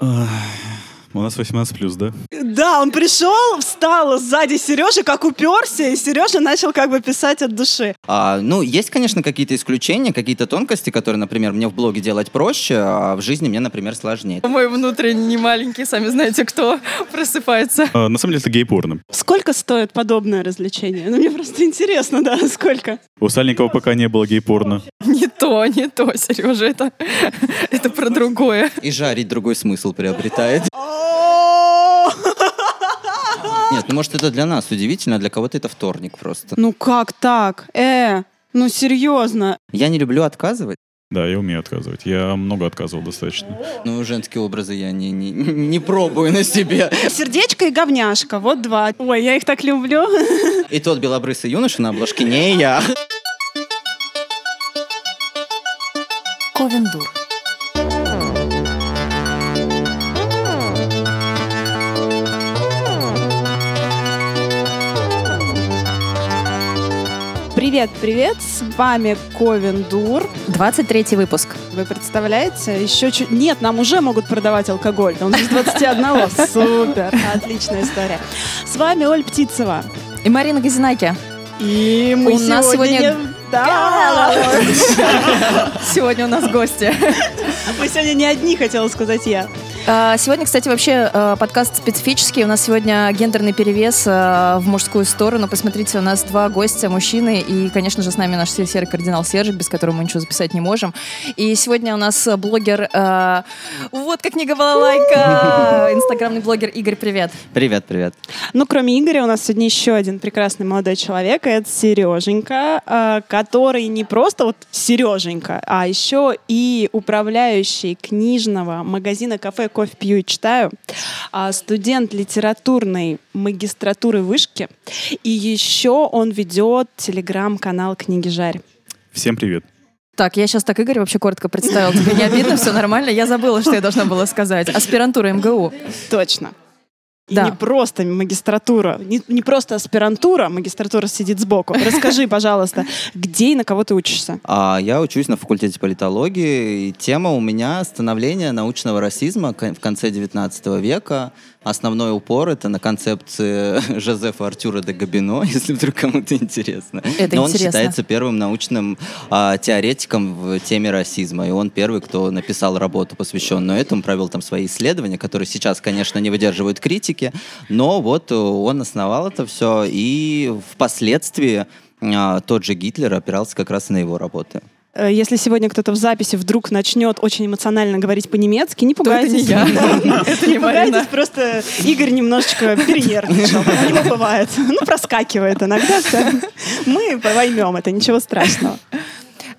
У нас 18 плюс, да? Да, он пришел, встал сзади Сережи, как уперся, и Сережа начал как бы писать от души. А, ну, есть, конечно, какие-то исключения, какие-то тонкости, которые, например, мне в блоге делать проще, а в жизни мне, например, сложнее. Мой внутренний маленький, сами знаете кто, просыпается. А, на самом деле это гей-порно. Сколько стоит подобное развлечение? Ну, мне просто интересно, да, сколько? У Сальникова пока не было гей-порно. Не то, не то, Сережа, это, это про другое. И жарить другой смысл приобретает. Нет, ну может это для нас удивительно, а для кого-то это вторник просто. Ну как так? Э, ну серьезно. Я не люблю отказывать. Да, я умею отказывать. Я много отказывал достаточно. Ну, женские образы я не, не, не пробую на себе. Сердечко и говняшка, вот два. Ой, я их так люблю. И тот белобрысый юноша на обложке не я. Ковендур. Привет, привет, с вами Ковен Дур. 23 выпуск. Вы представляете? Еще чуть... Нет, нам уже могут продавать алкоголь. Он без 21. Супер, отличная история. С вами Оль Птицева. И Марина Газинаки. И мы У нас сегодня... не- Да. Сегодня у нас гости. Мы сегодня не одни, хотела сказать я. А, Сегодня, кстати, вообще э, подкаст специфический. У нас сегодня гендерный перевес э, в мужскую сторону. Посмотрите, у нас два гостя, мужчины. И, конечно же, с нами наш серый кардинал Сержик, без которого мы ничего записать не можем. И сегодня у нас блогер, вот как книга балалайка, инстаграмный блогер Игорь, привет. Привет, привет. Ну, кроме Игоря, у нас сегодня еще один прекрасный молодой человек. Это Сереженька, который не просто вот Сереженька, а еще и управляющий книжного магазина кафе «Кофе пью и читаю», а, студент литературной магистратуры вышки, и еще он ведет телеграм-канал «Книги Жарь». Всем привет. Так, я сейчас так Игорь вообще коротко представил. Тебе не обидно? Все нормально? Я забыла, что я должна была сказать. Аспирантура МГУ. Точно. И Да. не просто магистратура, не, не просто аспирантура, магистратура сидит сбоку. Расскажи, пожалуйста, где и на кого ты учишься? А я учусь на факультете политологии, и тема у меня становление научного расизма в конце 19 века. Основной упор это на концепции Жозефа Артюра де Габино, если вдруг кому-то интересно. Это Но он интересно. считается первым научным а, теоретиком в теме расизма, и он первый, кто написал работу, посвященную этому, провел там свои исследования, которые сейчас, конечно, не выдерживают критики, но вот э, он основал это все, и впоследствии а, тот же Гитлер опирался как раз на его работы. Э, Если сегодня кто-то в записи вдруг начнет очень эмоционально говорить по-немецки, не пугайтесь. Это не пугайтесь, просто Игорь немножечко перенервничал. У него бывает. Ну, проскакивает иногда. Мы поймем это, ничего страшного.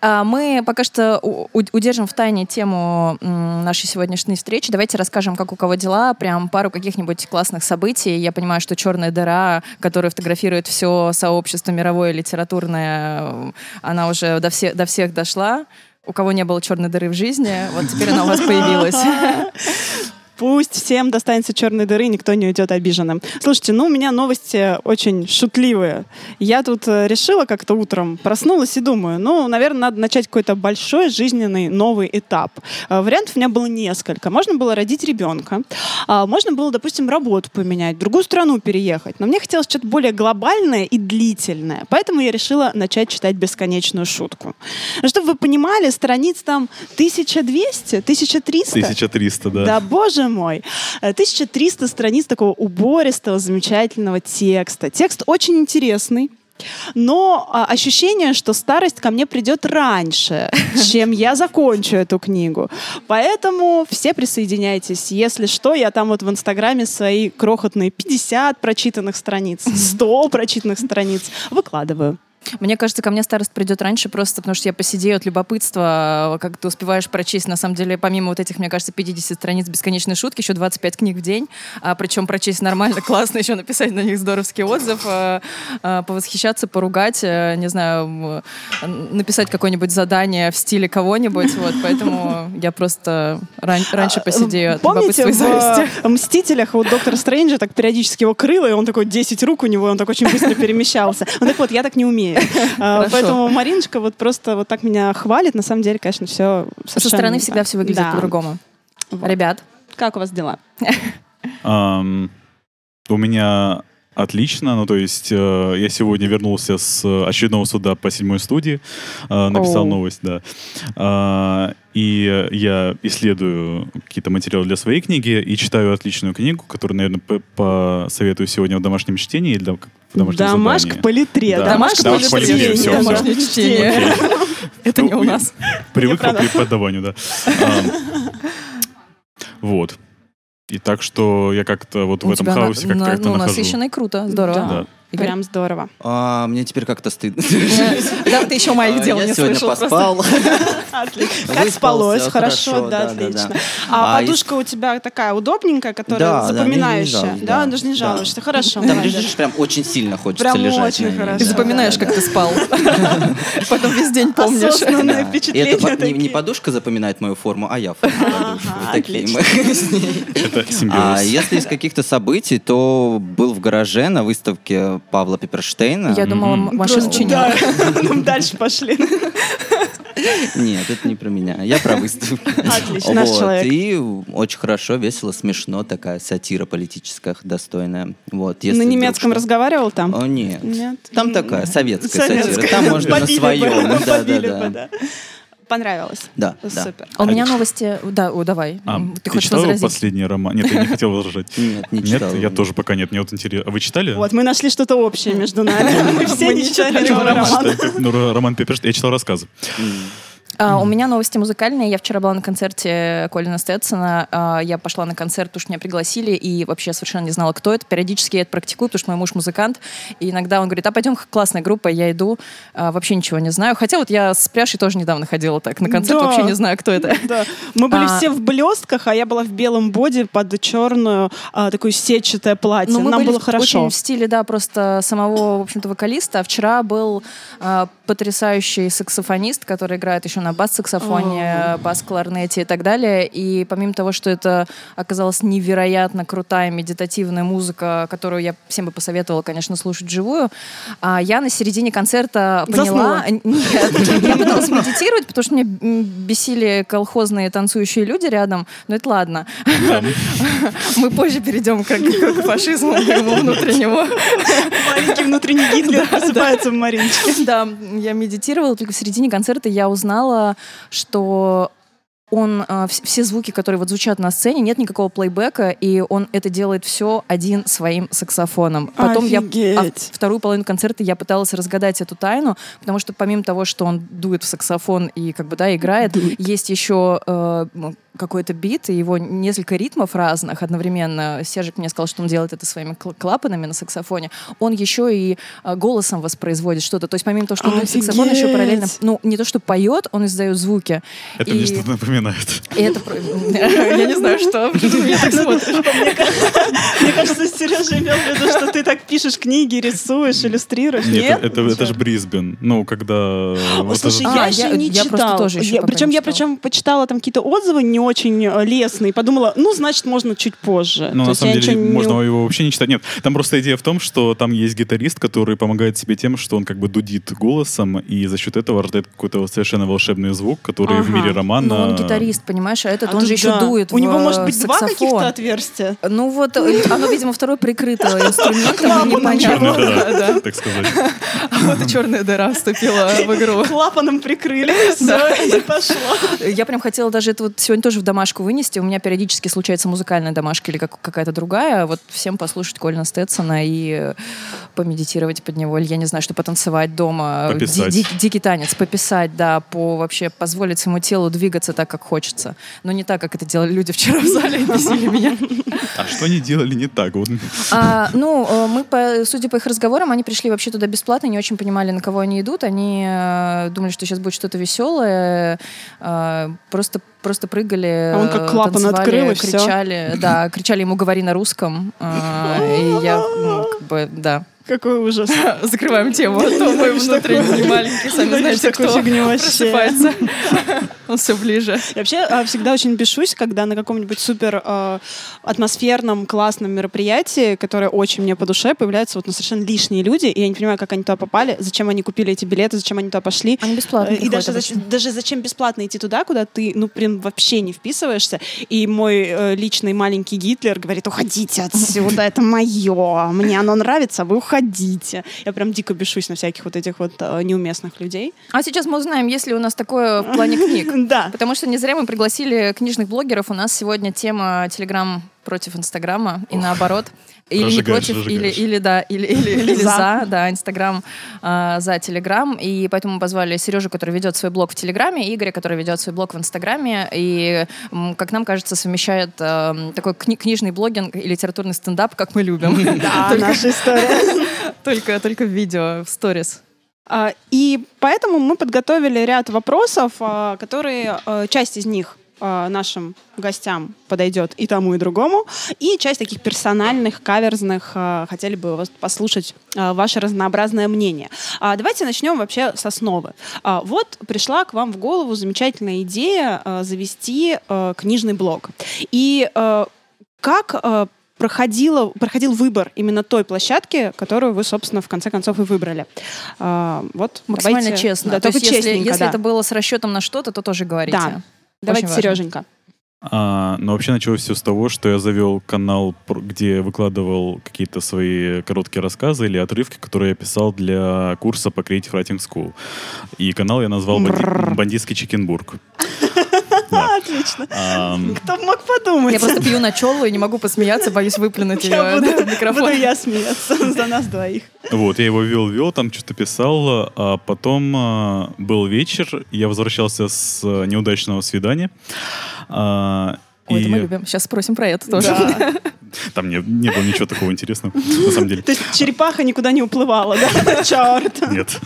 А, Мы пока что удержим в тайне тему нашей сегодняшней встречи. Давайте расскажем, как у кого дела, прям пару каких-нибудь классных событий. Я понимаю, что черная дыра, которая фотографирует все сообщество мировое литературное, она уже до, все- до всех дошла. У кого не было черной дыры в жизни, вот теперь она у вас появилась. Пусть всем достанется черной дыры, никто не уйдет обиженным. Слушайте, ну у меня новости очень шутливые. Я тут э, решила как-то утром, проснулась и думаю, ну, наверное, надо начать какой-то большой жизненный новый этап. Э, Вариантов у меня было несколько. Можно было родить ребенка, а можно было, допустим, работу поменять, в другую страну переехать. Но мне хотелось что-то более глобальное и длительное. Поэтому я решила начать читать бесконечную шутку. Чтобы вы понимали, страниц там 1200, 1300. 1300, да. Да, боже мой. Э, 1300 страниц такого убористого, замечательного текста. Текст очень интересный. Но а, ощущение, что старость ко мне придет раньше, чем я закончу эту книгу. Поэтому все присоединяйтесь. Если что, я там вот в Инстаграме свои крохотные 50 прочитанных страниц, 100 прочитанных страниц выкладываю. Мне кажется, ко мне старость придет раньше просто потому, что я посидею от любопытства, как ты успеваешь прочесть, на самом деле, помимо вот этих, мне кажется, 50 страниц бесконечной шутки, еще 25 книг в день, а, причем прочесть нормально, классно, еще написать на них здоровский отзыв, а, а, повосхищаться, поругать, а, не знаю, написать какое-нибудь задание в стиле кого-нибудь, вот, поэтому я просто ран- раньше посидею от А, Помните, любопытства и в э, «Мстителях» у доктора Стрэнджа так периодически его крыло, и он такой 10 рук у него, он так очень быстро перемещался. Ну так вот, я так не умею. А, Хорошо. Поэтому Мариночка вот просто вот так меня хвалит. На самом деле, конечно, все Со стороны всегда все выглядит по-другому. Ребят, Как у вас дела? У меня отлично. Ну, то есть э, я сегодня вернулся с очередного суда по седьмой студии. э, написал Оу. новость, да. А, и я исследую какие-то материалы для своей книги и читаю отличную книгу, которую, наверное, посоветую сегодня в домашнем чтении или в домашнем Домашка задании. по литре. Да. Домашка Домашка по литре, литре. всё, всё. Домашнее чтение. Это не у нас. Привык к преподаванию, да. Ам, Вот. И так что я как-то вот в У этом тебя на- хаосе как-то на- ну, нахожу. насыщенно и круто. Здорово. Да. Игорь? Прям здорово. А, мне теперь как-то стыдно. Да, ты еще моих А, дел Я не сегодня слышал. просто. поспал. Отлично. Как спалось? хорошо, да, отлично. А А подушка у тебя такая удобненькая, которая да, мне не запоминающая? жалуюсь, Да, да. даже не жалуешься. Хорошо. Там лежишь, прям очень сильно хочется Прям лежать. очень на ней. хорошо. Ты запоминаешь, как ты спал. Потом весь день помнишь. Осознанное впечатление не, подушка запоминает мою форму, а я форму отлично. Это А симбиоз. если из каких-то событий, то был в гараже на выставке Павла Пепперштейна. Я думала. Ну, Дальше пошли. Нет, это не про меня. Я про выставку. Отлично, наш человек. И очень хорошо, весело, смешно. Такая сатира политическая, достойная. Вот, если На немецком разговаривал там? О, нет. Нет. Там такая советская, Советская. сатира. Там можно на своем. Да, да, да. Да. Понравилось? Да, да. Супер. А у меня новости... Да, о, давай. А, Ты ты хочешь читала возразить? последний роман? Нет, я не хотел возражать. Нет, не Нет, читал. я тоже пока нет. Мне вот интересно. А вы читали? Вот, мы нашли что-то общее между нами. Мы все не читали роман. романа. Ну, Роман Пепперштейн. Я читал рассказы. А, у меня новости музыкальные. Я вчера была на концерте Колина Стэтсона. А, я пошла на концерт, потому что меня пригласили, и вообще совершенно не знала, кто это. Периодически я это практикую, потому что мой муж музыкант. И иногда он говорит, а пойдем, классная группа, я иду. А, вообще ничего не знаю. Хотя вот я с Пряшей тоже недавно ходила так на концерт, Да. вообще не знаю, кто это. Да. Мы были А. все в блестках, а я была в белом боди под черную а, такое сетчатое платье. Ну, мы Нам были было хорошо. очень в стиле, да, просто самого, в общем-то, вокалиста. А вчера был а, потрясающий саксофонист, который играет еще на бас-саксофоне, бас-кларнете и так далее. И помимо того, что это оказалась невероятно крутая медитативная музыка, которую я всем бы посоветовала, конечно, слушать вживую, а я на середине концерта поняла... Нет, я пыталась медитировать, потому что меня бесили колхозные танцующие люди рядом, но это ладно. Мы позже перейдем к, к фашизму моего внутреннего. Маленький внутренний Гитлер просыпается в Мариночке. Да, я медитировала, только в середине концерта я узнала, что он а, вс- все звуки, которые вот звучат на сцене, нет никакого плейбека, и он это делает все один своим саксофоном. Потом я а, Офигеть. вторую половину концерта я пыталась разгадать эту тайну, потому что помимо того, что он дует в саксофон и как бы да играет, есть еще э, какой-то бит и его несколько ритмов разных одновременно. Сержик мне сказал, что он делает это своими кл- клапанами на саксофоне. Он еще и э, голосом воспроизводит что-то. То есть помимо того, что он в саксофон, еще Офигеть! параллельно, ну не то что поет, он издает звуки. Это И- мне что-то напоминает. И это... про- Я не знаю, что. Мне кажется, Сережа имел в виду, что ты так пишешь книги, рисуешь, иллюстрируешь. Нет, это, это же Брисбен. Ну, когда... Слушай, я А, еще я- не я читал. просто тоже еще Я- пока причем я читала. причем почитала там какие-то отзывы не очень э, лестные. Подумала, ну, значит, можно чуть позже. Ну, на самом деле, не можно у- его вообще не читать. Нет, там просто идея в том, что там есть гитарист, который помогает себе тем, что он как бы дудит голосом, и за счет этого рождает какой-то вот совершенно волшебный звук, который в Ага. мире романа... Но он гитарист, понимаешь, а этот, А он же еще да. дует У него в, может быть два саксофон. каких-то отверстия. Ну вот, э, оно, видимо, второе прикрыто инструментом, непонятно. Да. так сказать. А вот и черная дыра вступила в игру. Клапаном прикрыли, все, и пошло. Я прям хотела даже это вот сегодня тоже в домашку вынести. У меня периодически случается музыкальная домашка или как- какая-то другая. Вот всем послушать Колина Стэтсона и помедитировать под него. Или, я не знаю, что потанцевать дома. Пописать. Ди- ди- дикий танец. Пописать, да. По вообще позволить своему телу двигаться так, как хочется. Но не так, как это делали люди вчера в зале и бесили меня. А что они делали не так? Вот. А, ну, э, мы, по, судя по их разговорам, они пришли вообще туда бесплатно, не очень понимали, на кого они идут. Они э, думали, что сейчас будет что-то веселое. э, просто, просто прыгали, А он как э, клапан танцевали, открыл, и кричали. Да, кричали ему «говори на русском». э, И я, ну, как бы, да. Какой ужас. Закрываем тему, а то мой внутренний маленький, сами знаете, кто просыпается. Он все ближе. Я вообще а, всегда очень бешусь, когда на каком-нибудь супер а, атмосферном, классном мероприятии, которое очень мне по душе, появляются вот ну, совершенно лишние люди, и я не понимаю, как они туда попали, зачем они купили эти билеты, зачем они туда пошли. Они бесплатно Э, И даже, даже зачем бесплатно идти туда, куда ты, ну, прям вообще не вписываешься. И мой э, личный маленький Гитлер говорит, уходите отсюда, это мое, мне оно нравится, вы уходите. Я прям дико бешусь на всяких вот этих вот э, неуместных людей. А сейчас мы узнаем, есть ли у нас такое в плане книг. Да. Потому что не зря мы пригласили книжных блогеров. У нас сегодня тема Телеграм против Инстаграма и наоборот. Или не против, или, или да, или, или, или За. за, да, Инстаграм а, за Телеграм. И поэтому мы позвали Сережу, который ведет свой блог в Телеграме, и Игоря, который ведет свой блог в Инстаграме. И, как нам кажется, совмещает эм, такой кни- книжный блогинг и литературный стендап, как мы любим. Да, наша история. Только только в видео, в сторис. А, И поэтому мы подготовили ряд вопросов, которые, часть из них а, нашим гостям подойдет и тому, и другому, и часть таких персональных, каверзных, а, хотели бы вас послушать а, ваше разнообразное мнение. А, Давайте начнем вообще с основы. А, Вот пришла к вам в голову замечательная идея а, завести а, книжный блог. И а, как а, проходила, проходил выбор именно той площадки, которую вы, собственно, в конце концов и выбрали. А, вот, Максимально давайте- честно. Да, То только есть, если, если да. это было с расчетом на что-то, то тоже говорите. Да. Давайте, важно. Сереженька. А, но вообще началось все с того, что я завел канал, где выкладывал какие-то свои короткие рассказы или отрывки, которые я писал для курса по Creative Writing School. И канал я назвал «Банди- Бррр. «Бандитский Чекенбург». А, отлично. Кто мог подумать? Я просто пью на челу и не могу посмеяться, боюсь выплюнуть ее Я буду, в микрофон. буду я смеяться за нас двоих. Вот, я его вел-вел, там что-то писал, а потом а, был вечер, я возвращался с а, неудачного свидания. а, Ой, это мы любим. Сейчас спросим про это тоже. Да. там не, не было ничего такого интересного, на самом деле. То есть черепаха никуда не уплывала, да? Черт. Нет.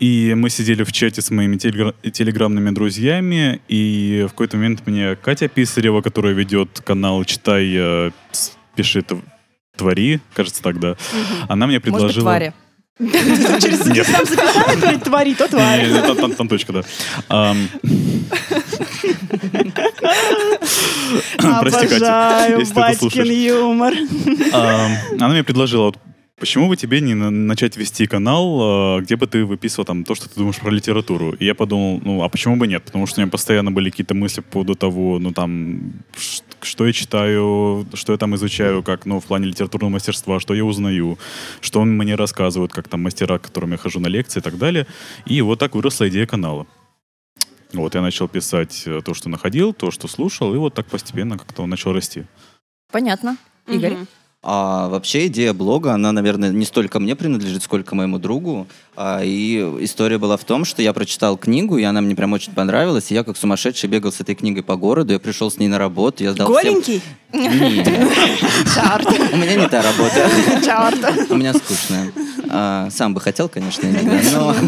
А, И мы сидели в чате с моими телегра- телеграмными друзьями, и в какой-то момент мне Катя Писарева, которая ведет канал «Читай, э, пиши, тв- твори», кажется тогда, она мне Может быть, предложила... твари. Через Нет. сам запятая говорит, твори, то не, там, там- там точка, да. Ам, Прости, Катя, Обожаю это батькин юмор. Она мне предложила, вот, почему бы тебе не на- начать вести канал, а, где бы ты выписывал там то, что ты думаешь про литературу? И я подумал, ну, а почему бы нет? Потому что у меня постоянно были какие-то мысли по поводу того, ну, там, что я читаю, что я там изучаю, как, ну, в плане литературного мастерства, что я узнаю, что он мне рассказывают, как там мастера, к которым я хожу на лекции и так далее. И вот так выросла идея канала. Вот, я начал писать э, то, что находил, то, что слушал, и вот так постепенно как-то он начал расти. Понятно. Игорь? Мгм. А вообще идея блога, она, наверное, не столько мне принадлежит, сколько моему другу. А, и история была в том, что я прочитал книгу, и она мне прям очень понравилась. И я как сумасшедший бегал с этой книгой по городу, я пришел с ней на работу, я сдал всем- Голенький? Нет, Чарт. у меня не та работа. У меня скучная. А, сам бы хотел, конечно, иногда, но...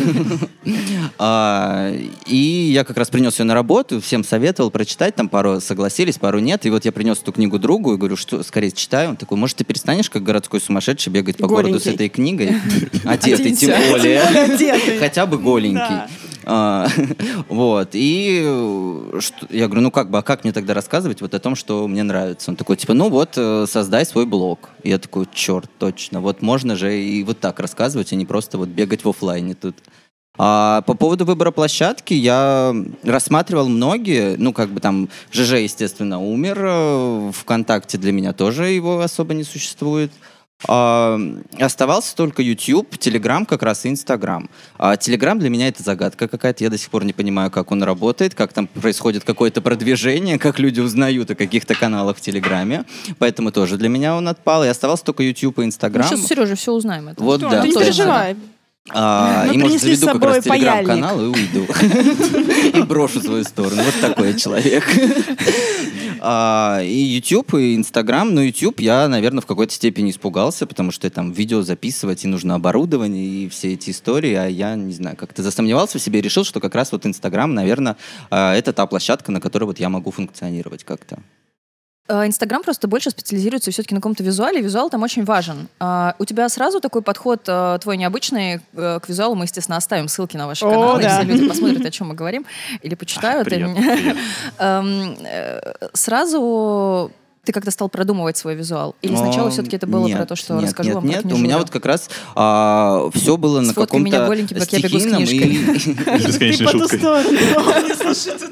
А, и я как раз принес ее на работу, всем советовал прочитать, там пару согласились, пару нет. И вот я принес эту книгу другу и говорю, что скорее читаю. Он такой, может, ты перестанешь, как городской сумасшедший, бегать по городу с Голенький. этой книгой? Одетый, тем более. Хотя бы голенький. А, вот, и э, я говорю, ну как бы, а как мне тогда рассказывать вот о том, что мне нравится? Он такой, типа, ну вот, э, создай свой блог. Я такой, черт, точно, вот можно же и вот так рассказывать, а не просто вот бегать в оффлайне тут. А по поводу выбора площадки я рассматривал многие, ну как бы там ЖЖ, естественно, умер, э, ВКонтакте для меня тоже его особо не существует. Оставался только YouTube, Telegram как раз и Instagram. А Telegram для меня это загадка какая-то. Я до сих пор не понимаю, как он работает, как там происходит какое-то продвижение, как люди узнают о каких-то каналах в Телеграме. Поэтому тоже для меня он отпал. И оставался только YouTube и Instagram. Сейчас Сережа все узнаем. Это. Вот да. Ты не переживай. А, Мы и, может, заведу как раз телеграм-канал и уйду. И брошу свою сторону. Вот такой человек. А, И YouTube, и Instagram. Но YouTube я, наверное, в какой-то степени испугался, потому что там видео записывать, и нужно оборудование, и все эти истории. А я, не знаю, как-то засомневался в себе и решил, что как раз вот Instagram, наверное, а, это та площадка, на которой вот я могу функционировать как-то. А, Инстаграм просто больше специализируется все-таки на каком-то визуале. Визуал там очень важен. А, у тебя сразу такой подход а, твой необычный э, к визуалу. Мы, естественно, оставим ссылки на ваши О, каналы, да. если люди посмотрят, о чем мы говорим, или почитают. Эм, э, Сразу ты как-то стал продумывать свой визуал? Или сначала А, все-таки это было нет, про то, что нет, расскажу нет, вам, нет. как не У меня вот как раз все было на каком-то голеньким, как я бегу с стихийном и... Ты по ту сторону.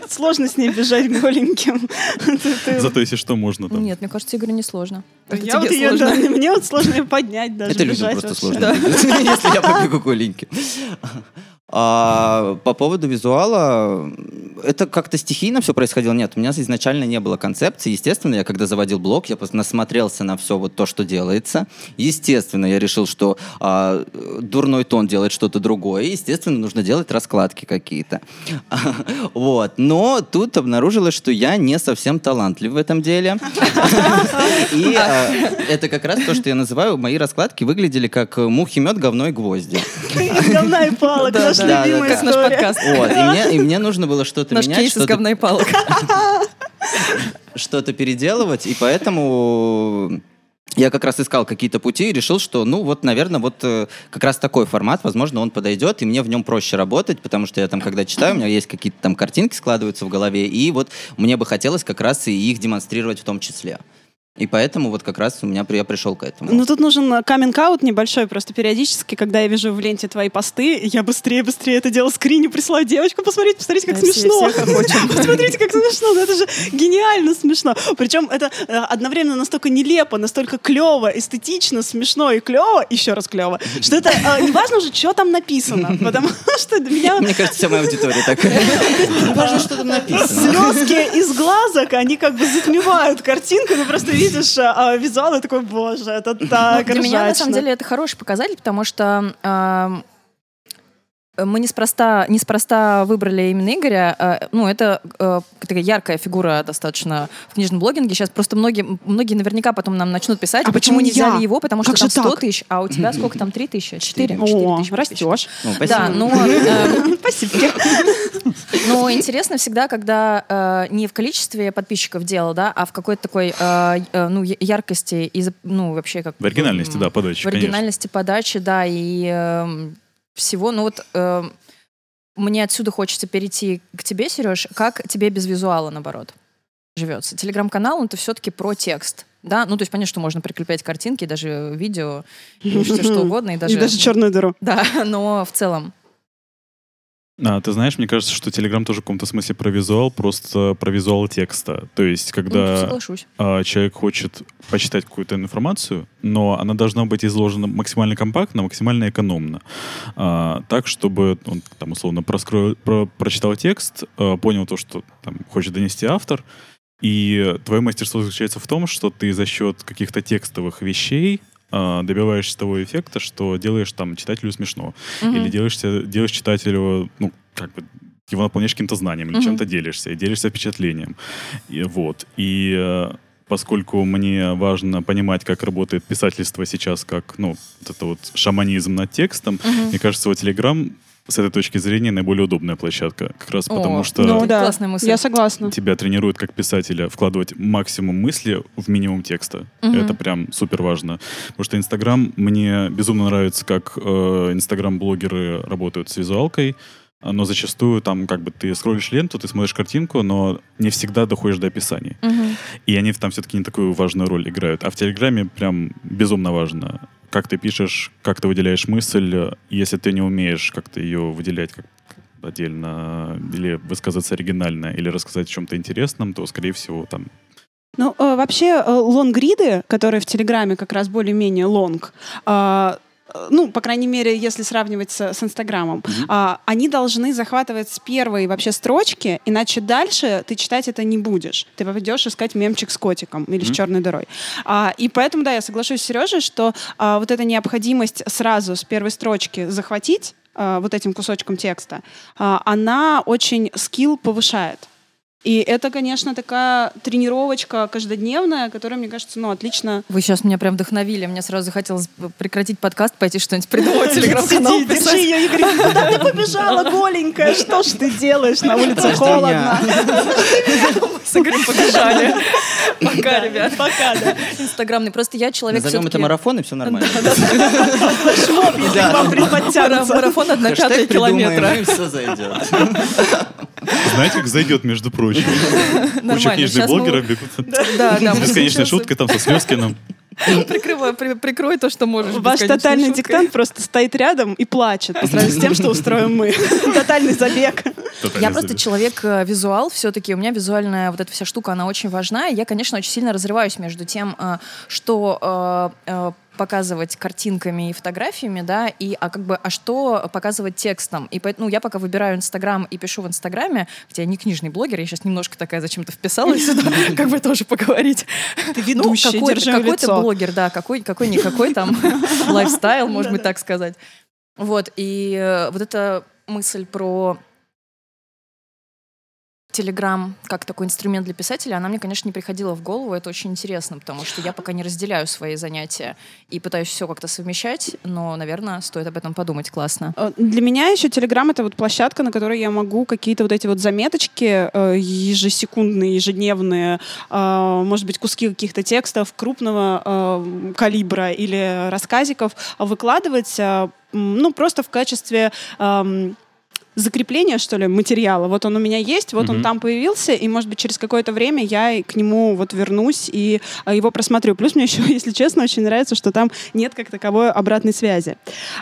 Сложно с ней бежать голеньким. Зато если что, можно там. Нет, мне кажется, Игорю не сложно. Это Я вот да, мне вот сложно ее поднять даже. Это людям просто сложно, если я побегу голеньким. А, по поводу визуала, это как-то стихийно все происходило? Нет, у меня изначально не было концепции. Естественно, я когда заводил блог, я просто насмотрелся на все вот то, что делается. Естественно, я решил, что а, дурной тон делает что-то другое. Естественно, нужно делать раскладки какие-то. Вот. Но тут обнаружилось, что я не совсем талантлив в этом деле. И а, это как раз то, что я называю, мои раскладки выглядели как мухи, мед, говно и гвозди. Говна и палок, Да, наш да. Как наш подкаст. Вот, и мне, и мне нужно было что-то Наш менять, кейс из что-то, говна и палок. что-то переделывать, и поэтому я как раз искал какие-то пути и решил, что, ну, вот, наверное, вот э, как раз такой формат, возможно, он подойдет, и мне в нем проще работать, потому что я там, когда читаю, у меня есть какие-то там картинки складываются в голове, и вот мне бы хотелось как раз и их демонстрировать в том числе. И поэтому вот как раз у меня я пришел к этому. Ну, тут нужен каминг-аут небольшой, просто периодически, когда я вижу в ленте твои посты, я быстрее-быстрее это делал скриню, присылаю девочку, посмотрите, посмотрите, как Да, смешно. все. Посмотрите, как смешно, это же гениально смешно. Причем это э, одновременно настолько нелепо, настолько клево, эстетично, смешно и клево, еще раз клево, что это э, неважно уже, что там написано, потому что для меня Мне кажется, вся моя аудитория такая. Важно, что там написано. слезки из глазок, они как бы затмевают картинку, ну просто видишь а, а, визуал и такой, боже, это так Для меня, на самом ржачно». деле, это хороший показатель, потому что мы неспроста, неспроста выбрали именно Игоря. А, Ну, это э, такая яркая фигура достаточно в книжном блогинге. Сейчас просто многие, многие наверняка потом нам начнут писать, А почему почему не не взяли я? его, потому Как что там же 100 так? тысяч, а у тебя сколько там, 3 тысячи? 4? О, растешь. Ну, спасибо. Да, но, э, Спасибо. но интересно всегда, когда э, не в количестве подписчиков дело, да, а в какой-то такой э, э, ну, я- яркости и ну, вообще как В оригинальности, да, подачи, в конечно. оригинальности подачи, да, и эм, всего. Ну вот эм, мне отсюда хочется перейти к тебе, Сереж. Как тебе без визуала, наоборот, живется? Телеграм-канал, он это все-таки про текст. Да, ну то есть понятно, что можно прикреплять картинки, даже видео, и все что угодно, и даже... И даже черную дыру. Да, но в целом. А, ты знаешь, мне кажется, что Telegram тоже в каком-то смысле про визуал, просто про визуал текста. То есть, Ну, когда соглашусь. а, человек хочет почитать какую-то информацию, но она должна быть изложена максимально компактно, максимально экономно. А, так, чтобы он там условно проскро- про- прочитал текст, а, понял то, что там, хочет донести автор, и твое мастерство заключается в том, что ты за счет каких-то текстовых вещей добиваешься того эффекта, что делаешь там читателю смешно. Мгм. Или делаешь, делаешь читателю, ну, как бы, его наполняешь каким-то знанием, или Мгм. чем-то делишься, и делишься впечатлением. И, вот. И э, поскольку мне важно понимать, как работает писательство сейчас, как, ну, вот это вот шаманизм над текстом, Мгм. мне кажется, вот Telegram с этой точки зрения наиболее удобная площадка. Как раз О, потому что Ну да, Классная мысль. я согласна. тебя тренируют как писателя вкладывать максимум мысли в минимум текста. Мгм. Это прям супер важно. Потому что Инстаграм, мне безумно нравится, как э, Инстаграм-блогеры работают с визуалкой, но зачастую там как бы ты скроллишь ленту, ты смотришь картинку, но не всегда доходишь до описаний. Мгм. И они там все-таки не такую важную роль играют. А в Телеграме прям безумно важно, как ты пишешь, как ты выделяешь мысль. Если ты не умеешь как-то ее выделять как отдельно, или высказаться оригинально, или рассказать о чем-то интересном, то, скорее всего, там... Ну, э, вообще, э, лонгриды, которые в Телеграме как раз более-менее лонг, а, ну, по крайней мере, если сравнивать с, с Инстаграмом, а, они должны захватывать с первой вообще строчки, иначе дальше ты читать это не будешь. Ты пойдешь искать мемчик с котиком или с Мгм. черной дырой. А, и поэтому, да, я соглашусь с Сережей, что а, вот эта необходимость сразу с первой строчки захватить а, вот этим кусочком текста, а, она очень скилл повышает. И это, конечно, такая тренировочка каждодневная, которая, мне кажется, ну, отлично... Вы сейчас меня прям вдохновили. Мне сразу захотелось прекратить подкаст, пойти что-нибудь придумать, телеграм-канал Сиди, держи ее, Игорь. Куда ты побежала, голенькая? Что ж ты делаешь? На улице холодно. С Игорем побежали. Пока, ребят. Пока, да. Инстаграмный. Просто я человек Назовем это марафон, и все нормально. Флешмоб, если вам подтянутся. Марафон одна пятая Хэштег придумаем, километра. и все зайдет. Знаете, как зайдет, между прочим. Куча Нормально. книжных мы- блогеров бегут. Да, да. Бесконечная шутка там со Слезкиным. Прикрывай, при- прикрой то, что можешь. Ваш тотальный шуткой. диктант просто стоит рядом и плачет по сравнению с тем, что устроим мы. Тотальный забег. Я просто человек-визуал, все-таки у меня визуальная вот эта вся штука, она очень важна. И я, конечно, очень сильно разрываюсь между тем, э, что э, э, показывать картинками и фотографиями, да, и а как бы, а что показывать текстом. И поэтому ну, я пока выбираю Инстаграм и пишу в Инстаграме, хотя я не книжный блогер, я сейчас немножко такая зачем-то вписалась сюда, как бы тоже поговорить. Ты ведущий, ну, в какой-то блогер, да, какой, какой-никакой там лайфстайл, может быть, так сказать. Вот, и э, вот эта мысль про Телеграм как такой инструмент для писателя, она мне, конечно, не приходила в голову. Это очень интересно, потому что я пока не разделяю свои занятия и пытаюсь все как-то совмещать, но, наверное, стоит об этом подумать. Классно. Э, Для меня еще Телеграм это вот площадка, на которой я могу какие-то вот эти вот заметочки э, ежесекундные, ежедневные, э, может быть, куски каких-то текстов крупного калибра или рассказиков выкладывать, ну, просто в качестве эм, закрепления, что ли, материала. Вот он у меня есть, вот он Мгм. там появился, и, может быть, через какое-то время я к нему вот вернусь и а, его просмотрю. Плюс мне еще, если честно, очень нравится, что там нет как таковой обратной связи.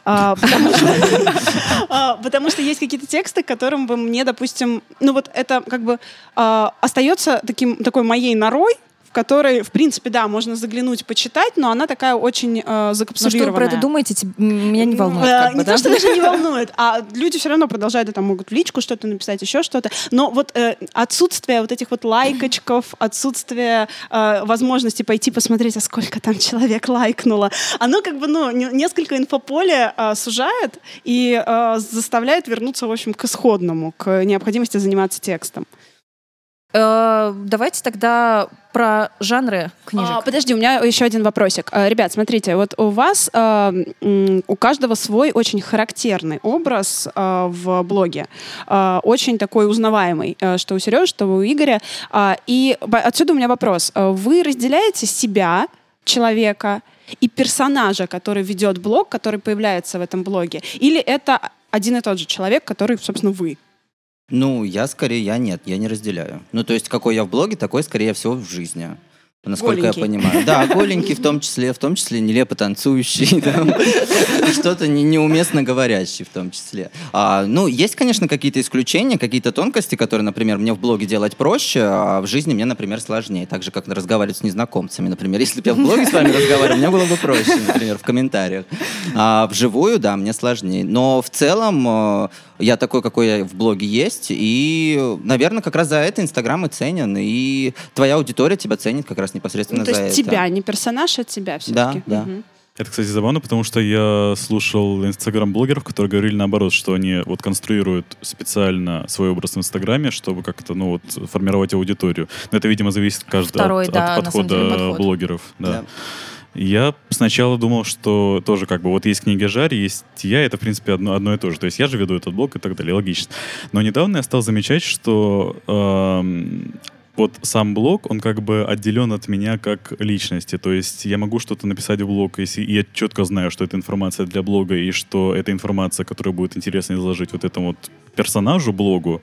А, потому что- а, Потому что есть какие-то тексты, которым бы мне, допустим, ну вот это как бы а, остается таким, такой моей норой, в которой, в принципе, да, можно заглянуть, почитать, но она такая очень э, Ну закапсулированная. что вы про это думаете, меня не волнует. Э, как бы, не да? то, что даже не волнует, а люди все равно продолжают, там могут в личку что-то написать, еще что-то. Но вот э, отсутствие вот этих вот лайкочков, отсутствие э, возможности пойти посмотреть, а сколько там человек лайкнуло, оно как бы, ну, не- несколько инфополя э, сужает и э, заставляет вернуться, в общем, к исходному, к необходимости заниматься текстом. Э, Давайте тогда про жанры книжек. А, подожди, у меня еще один вопросик. А, Ребят, смотрите, вот у вас м, у каждого свой очень характерный образ в блоге, очень такой узнаваемый, что у Сережи, что у Игоря. А, И отсюда у меня вопрос: вы разделяете себя человека и персонажа, который ведет блог, который появляется в этом блоге, или это один и тот же человек, который, собственно, вы? Ну, я скорее, я нет, я не разделяю. Ну, то есть, какой я в блоге, такой, скорее всего, в жизни. Насколько Голенький. я понимаю. Да, голенький в том числе, в том числе нелепо танцующий, что-то не- неуместно говорящий в том числе. А, ну, есть, конечно, какие-то исключения, какие-то тонкости, которые, например, мне в блоге делать проще, а в жизни мне, например, сложнее. Так же, как разговаривать с незнакомцами, например. Если бы я в блоге с вами разговаривал, мне было бы проще, например, в комментариях. А вживую, да, мне сложнее. Но в целом э, я такой, какой я в блоге есть, и, наверное, как раз за это Инстаграм и ценен, и твоя аудитория тебя ценит как раз непосредственно Ну, то за есть это. тебя, не персонаж, а тебя все-таки. да. Это, кстати, забавно, потому что я слушал инстаграм-блогеров, которые говорили наоборот, что они вот конструируют специально свой образ в инстаграме, чтобы как-то, ну вот, формировать аудиторию. Но это, видимо, зависит каждый Второй, от, да, от подхода деле, подход. блогеров. Да. Да. Я сначала думал, что тоже как бы вот есть книги Жарь, есть я, это, в принципе, одно, одно и то же. То есть я же веду этот блог и так далее, логично. Но недавно я стал замечать, что эм, вот сам блог, он как бы отделен от меня как личности. То есть я могу что-то написать в блог, если я четко знаю, что это информация для блога, и что это информация, которая будет интересно изложить вот этому вот персонажу блогу.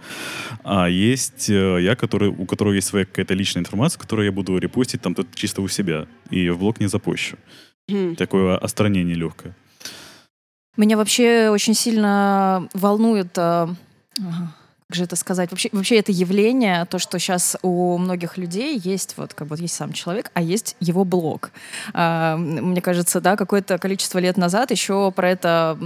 А есть э, я, который, у которого есть своя какая-то личная информация, которую я буду репостить там чисто у себя. И в блог не запущу. Такое остранение легкое. Меня вообще очень сильно волнует, э, ага, как же это сказать, вообще, вообще это явление, то, что сейчас у многих людей есть, вот как бы вот есть сам человек, а есть его блог. Мне кажется, да, какое-то количество лет назад еще про это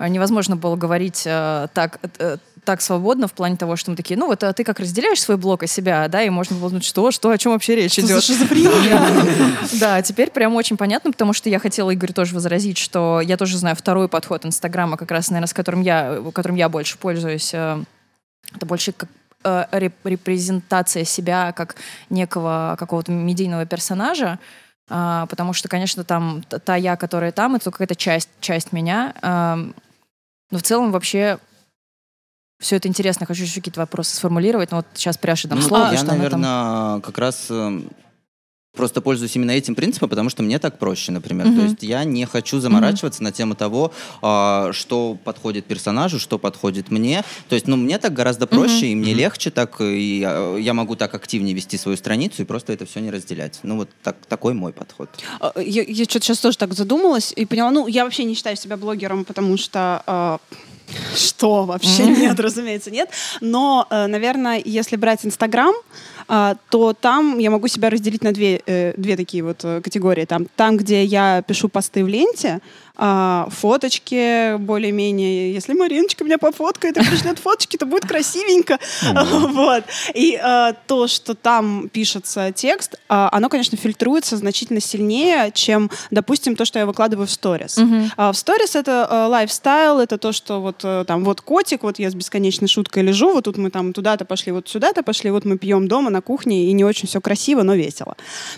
невозможно было говорить э, так, э, так свободно в плане того, что мы такие, ну вот а ты как разделяешь свой блог и себя, да, и можно было думать, что, что, о чем вообще речь Что за идет. шизофрения? Да, теперь прям очень понятно, потому что я хотела Игорь тоже возразить, что я тоже знаю второй подход Инстаграма, как раз, наверное, с которым я, которым я больше пользуюсь. Э, Это больше как э, реп- репрезентация себя как некого какого-то медийного персонажа, а, потому что, конечно, там та я, которая там, это какая-то часть, часть меня. Ам, но в целом вообще все это интересно. Хочу еще какие-то вопросы сформулировать, но вот сейчас Пряше дам Ну, слово. я, она там- наверное, как раз э, просто пользуюсь именно этим принципом, потому что мне так проще, например. Мгм. То есть я не хочу заморачиваться на тему того, а, что подходит персонажу, что подходит мне. То есть, ну, мне так гораздо проще, и мне легче так, и я, я могу так активнее вести свою страницу и просто это все не разделять. Ну, вот так, такой мой подход. А, Я, я что-то сейчас тоже так задумалась и поняла, ну, я вообще не считаю себя блогером, потому что... а, что вообще нет, разумеется, нет. Но, э, наверное, если брать Инстаграм, а, то там я могу себя разделить на две, э, две такие вот э, категории. Там, там, где я пишу посты в ленте, а, фоточки более-менее. Если Мариночка меня пофоткает и пришлет фоточки, то будет красивенько. Вот. И э, то, что там пишется текст, а, оно, конечно, фильтруется значительно сильнее, чем, допустим, то, что я выкладываю в сторис. А в сторис это лайфстайл, это то, что вот там вот котик, вот я с бесконечной шуткой лежу, вот тут мы там туда-то пошли, вот сюда-то пошли, вот мы пьем дома на кухне, и не очень все красиво, но весело.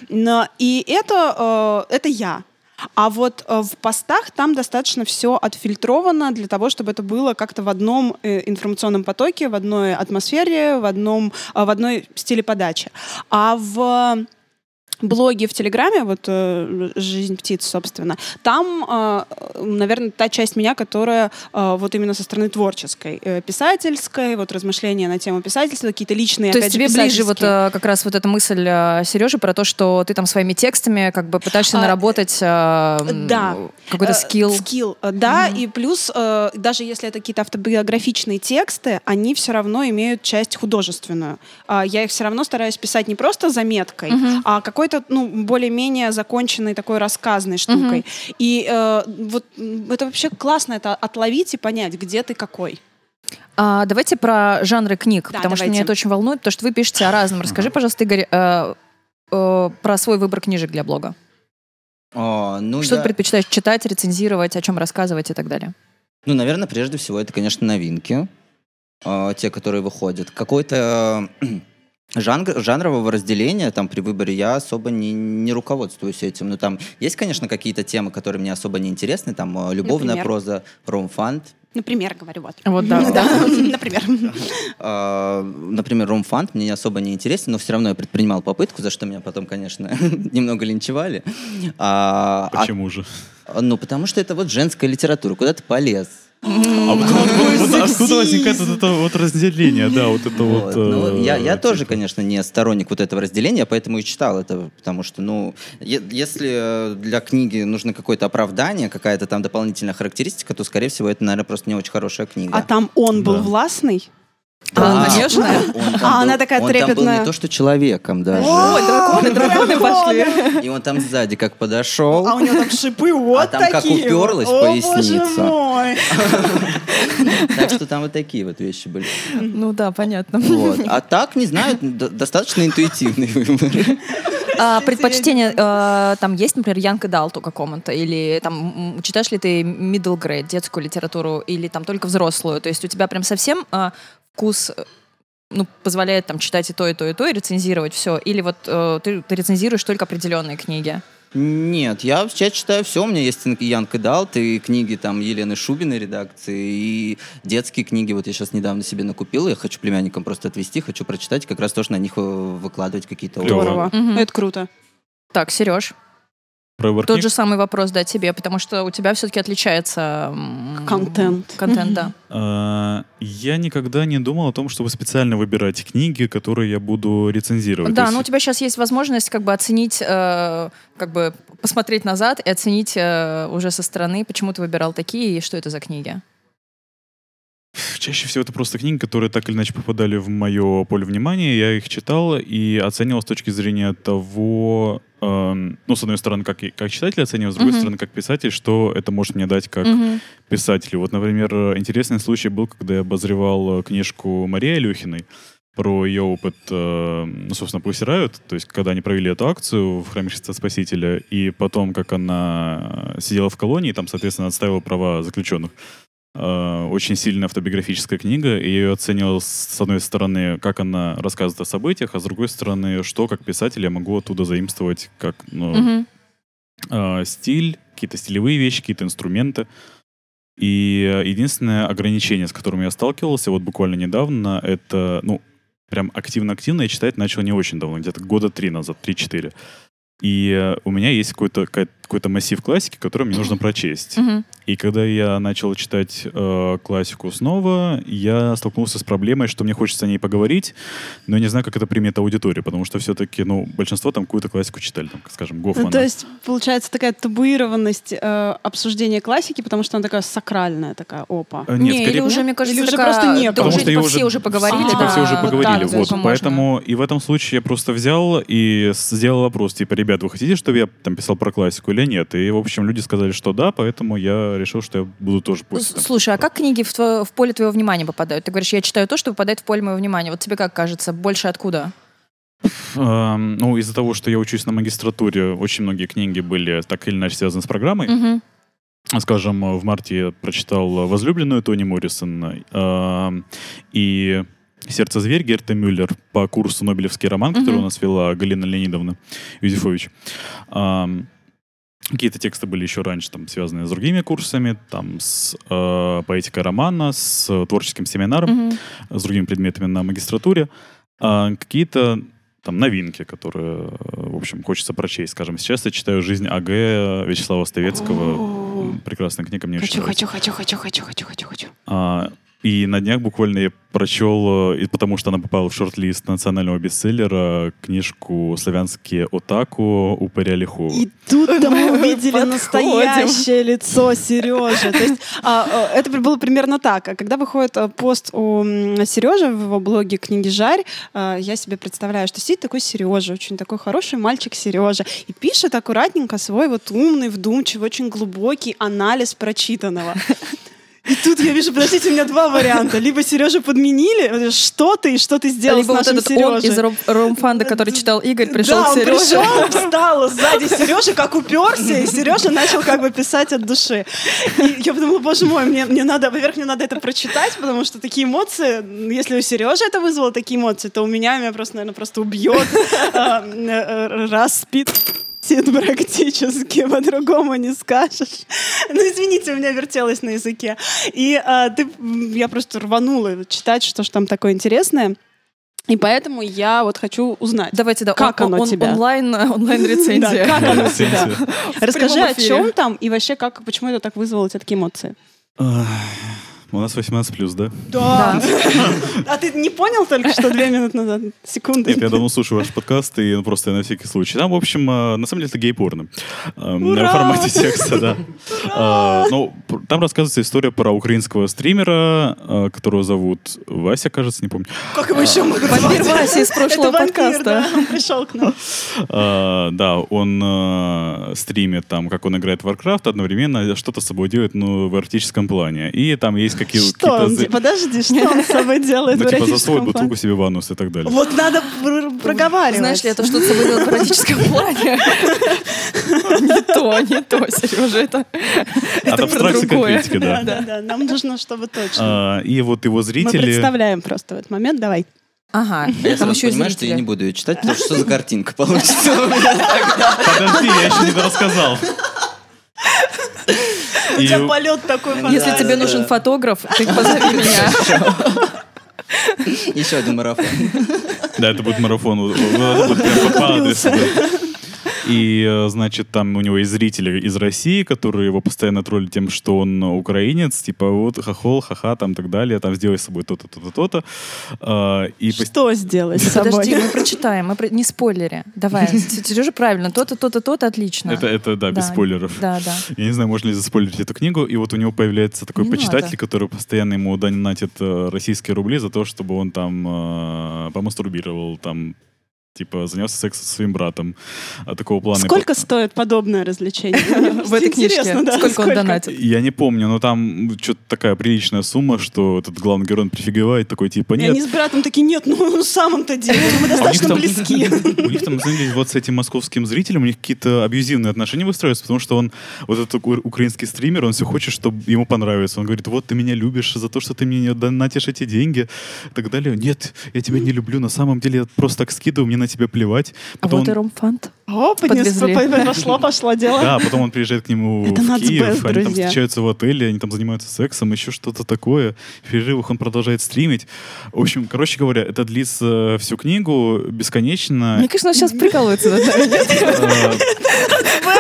Но, и это, э, это я. А вот э, в постах там достаточно все отфильтровано для того, чтобы это было как-то в одном э, информационном потоке, в одной атмосфере, в одном, э, в одной стиле подачи. А в блоге в Телеграме, вот э, «Жизнь птиц», собственно, там, э, наверное, та часть меня, которая э, вот именно со стороны творческой, э, писательской, вот размышления на тему писательства, какие-то личные, То есть же, тебе ближе вот э, как раз вот эта мысль э, Сережи про то, что ты там своими текстами как бы пытаешься А, наработать э, да. какой-то Э, скилл. Скилл, э, да, и плюс, э, даже если это какие-то автобиографичные тексты, они все равно имеют часть художественную. А, Я их все равно стараюсь писать не просто заметкой, а какой-то, ну, более-менее законченной такой рассказной штукой. И э, вот это вообще классно, это отловить и понять, где ты какой. А, давайте про жанры книг, Да, потому что давайте. меня это очень волнует, потому что вы пишете о разном. Расскажи, пожалуйста, Игорь, э, э, про свой выбор книжек для блога. А, ну, что я- ты предпочитаешь читать, рецензировать, о чем рассказывать и так далее? Ну, наверное, прежде всего, это, конечно, новинки, э, те, которые выходят. Какой-то э, жанр, жанрового разделения там при выборе я особо не, не руководствуюсь этим. Ну, там есть, конечно, какие-то темы, которые мне особо не интересны, там э, любовная Например? проза, ромфант. Например, говорю, вот. Вот, да. Да, например. Э, например, ромфант мне не особо не интересен, но все равно я предпринимал попытку, за что меня потом, конечно, немного линчевали. А, а- Почему же? ну, потому что это вот женская литература, куда ты полез. А вот, вот- вот откуда возникает вот это вот разделение, да, вот это вот... Вот. Ну, я, я э, тоже, конечно, не сторонник вот этого разделения, поэтому и читал это, потому что, ну, если э, для книги нужно какое-то оправдание, какая-то там дополнительная характеристика, то, скорее всего, это, наверное, просто не очень хорошая книга. А там он был Да. властный? А, конечно. он там А, был- она такая он там был трепетная. не то, что человеком даже. Ой, драконы, драконы пошли. И он там сзади как подошел. А у него там шипы вот А там как такие. уперлась О, поясница. боже мой. Так что там вот такие вот вещи были. Ну да, понятно. Вот. А так, не знаю, достаточно интуитивный выбор. А, предпочтение э, там есть, например, Янка Далту какому-то? Или там читаешь ли ты middle grade, детскую литературу, или там только взрослую? То есть у тебя прям совсем э, вкус э, ну, позволяет там читать и то, и то, и то, и рецензировать все? Или вот э, ты, ты рецензируешь только определенные книги? Нет, я, я читаю все. У меня есть и Ян Кадалт, и книги там Елены Шубиной редакции, и детские книги. Вот я сейчас недавно себе накупил, я хочу племянникам просто отвезти, хочу прочитать, как раз тоже на них э, выкладывать какие-то. Здорово. Мгм. Это круто. Так, Сереж, Про тот же самый вопрос, да, тебе, потому что у тебя все-таки отличается... Контент. Контент, да. А, Я никогда не думал о том, чтобы специально выбирать книги, которые я буду рецензировать. Да, но у есть тебя сейчас есть возможность как бы оценить, э, как бы посмотреть назад и оценить э, уже со стороны, почему ты выбирал такие и что это за книги. Чаще всего это просто книги, которые так или иначе попадали в мое поле внимания. Я их читал и оценивал с точки зрения того, эм, ну, с одной стороны, как, как читатель оценивал, с другой Мгм. стороны, как писатель, что это может мне дать как Мгм. писателю. Вот, например, э, интересный случай был, когда я обозревал э, книжку Марии Алехиной про ее опыт, э, ну, собственно, Riot, то есть когда они провели эту акцию в храме Христа Спасителя, и потом, как она сидела в колонии, там, соответственно, отстаивала права заключенных. Э, очень сильная автобиографическая книга, и я ее оценивал с одной стороны, как она рассказывает о событиях, а с другой стороны, что как писатель я могу оттуда заимствовать как ну, Мгм. э, стиль, какие-то стилевые вещи, какие-то инструменты. И единственное ограничение, с которым я сталкивался вот буквально недавно, это, ну, прям активно-активно я читать начал не очень давно, где-то года три назад, 3-4. И у меня есть какой-то какая- какой-то массив классики, который мне нужно прочесть. И когда я начал читать э, классику снова, я столкнулся с проблемой, что мне хочется о ней поговорить, но я не знаю, как это примет аудитория, потому что все-таки, ну, большинство там какую-то классику читали, там, скажем, Гофмана. Ну, то есть, получается, такая табуированность э, обсуждения классики, потому что она такая сакральная, такая, опа. Э, Не, Нет, или скорее уже, мне кажется, Или уже такая- просто не да было. уже Потому что все уже- уже поговорили, Типа да, все уже поговорили. вот, поэтому и в этом случае я просто взял и сделал вопрос, типа, ребят, вы хотите, чтобы я там писал про классику или нет? И, в общем, люди сказали, что да, поэтому я решил, что я буду тоже пусть. там. Слушай, а как книги в, тво- в поле твоего внимания попадают? Ты говоришь, я читаю то, что попадает в поле моего внимания. Вот тебе как кажется, больше откуда? Эм, ну, из-за того, что я учусь на магистратуре, очень многие книги были так или иначе связаны с программой. Мгм. Скажем, в марте я прочитал «Возлюбленную» Тони Моррисон эм, и «Сердце зверь» Герта Мюллер по курсу «Нобелевский роман», который Мгм. у нас вела Галина Леонидовна Юзефович. Эм, Какие-то тексты были еще раньше, там, связанные с другими курсами, там, с э, поэтикой романа, с э, творческим семинаром, Мгм. с другими предметами на магистратуре. А какие-то там новинки, которые, э, в общем, хочется прочесть. Скажем, сейчас я читаю «Жизнь АГ» Вячеслава Ставецкого. Прекрасная книга, мне очень Хочу, нравится. хочу, хочу, хочу, хочу, хочу, хочу, хочу. А, и на днях буквально я прочел, э, и потому что она попала в шорт-лист национального бестселлера, книжку «Славянские отаку» Упыря Лихова. И тут-то мы увидели Подходим. настоящее лицо Сережи. То есть а, э, это было примерно так. А Когда выходит э, пост у Сережи в его блоге «Книги Жарь», я себе представляю, что сидит такой Сережа, очень такой хороший мальчик Сережа, и пишет аккуратненько свой вот умный, вдумчивый, очень глубокий анализ прочитанного. И тут я вижу, подождите, у меня два варианта. Либо Сережу подменили, э, что ты, и что ты сделал Либо с вот нашим этот он Сережей. из ром- ромфанда, который читал Игорь, пришел да, к он Сереже. пришел, встал сзади Сережи, как уперся, и Сережа начал как бы писать от души. И я подумала, боже мой, мне, мне надо, во-первых, мне надо это прочитать, потому что такие эмоции, если у Сережи это вызвало такие эмоции, то у меня меня просто, наверное, просто убьет, а, э, распит практически, по-другому не скажешь. Ну, извините, у меня вертелось на языке. И а, ты, я просто рванула читать, что ж там такое интересное. И поэтому я вот хочу узнать. Давайте, да, Как он- оно он- тебя? Онлайн, Да, онлайн-рецензия. как оно Рецензия. тебя? Расскажи, о чем там и вообще как, почему это так вызвало у тебя такие эмоции? У нас 18 плюс, да? Да. А ты не понял только что две минуты назад? Секунды. Нет, я давно слушаю ваш подкаст, и просто на всякий случай. Там, в общем, э, на самом деле это гей-порно. Ура! На формате текста, да. Э, Ну, там рассказывается история про украинского стримера, которого зовут Вася, кажется, не помню. Как его еще могут Вампир звать? Вася из прошлого подкаста. да, он пришел к нам. Да, он стримит там, как он играет в Warcraft, одновременно что-то с собой делает, ну, в арктическом плане. И там есть какие- Что какие-то... он, за- де- подожди, что он с собой делает Ну, в типа засовывает бутылку себе в анус и так далее. Вот надо пр- проговаривать. Знаешь ли, это что-то с собой делать в эротическом плане? Не то, не то, Сережа, это От это про абстракции другое. конкретики, да. Да, да, да. Нам нужно, чтобы точно. А, И вот его Мы зрители... представляем просто в этот момент. Давай. Ага, я там сразу еще понимаю, что я не буду ее читать, потому что что за картинка получится. Подожди, я еще не рассказал. У тебя полет такой Если тебе нужен фотограф, ты позови меня. Еще один марафон. Да, это будет марафон. вот, вот, это будет прям по адресу. И, э, значит, там у него есть зрители из России, которые его постоянно троллят тем, что он украинец, типа вот хохол, ха-ха, там так далее, там сделай с собой то-то, то-то, то-то. А, И Что сделать с собой? Подожди, мы прочитаем, мы про- не спойлери. Давай, Сережа, правильно, то-то, то-то, то-то, отлично. это, это, да, без Да. спойлеров. Да, да. Я не знаю, можно ли заспойлерить эту книгу. И вот у него появляется такой Не почитатель, надо. который постоянно ему донатит э, российские рубли за то, чтобы он там э, помастурбировал, там Типа, занялся сексом со своим братом. А такого плана. Сколько стоит подобное развлечение? В этой книжке. Сколько он донатит? Я не помню, но там что-то такая приличная сумма, что этот главный герой прифигевает, такой типа, И нет. они с братом такие, нет, ну на самом-то деле мы достаточно там- близки. У них там, вот с этим московским зрителем у них какие-то абьюзивные отношения выстраиваются, потому что он, вот этот ук- украинский стример, он все хочет, чтобы ему понравилось. Он говорит, вот ты меня любишь за то, что ты мне донатишь эти деньги, и так далее. Нет, я тебя не люблю, на самом деле я просто так скидываю, мне на тебя плевать. А Потом вот и Ромфант. О, поднес- пошло, пошло дело. Да, потом он приезжает к нему Это в Киев, они там встречаются в отеле, они там занимаются сексом, еще что-то такое. В перерывах он продолжает стримить. В общем, короче говоря, это длится всю книгу бесконечно. Мне кажется, он сейчас прикалывается. Э,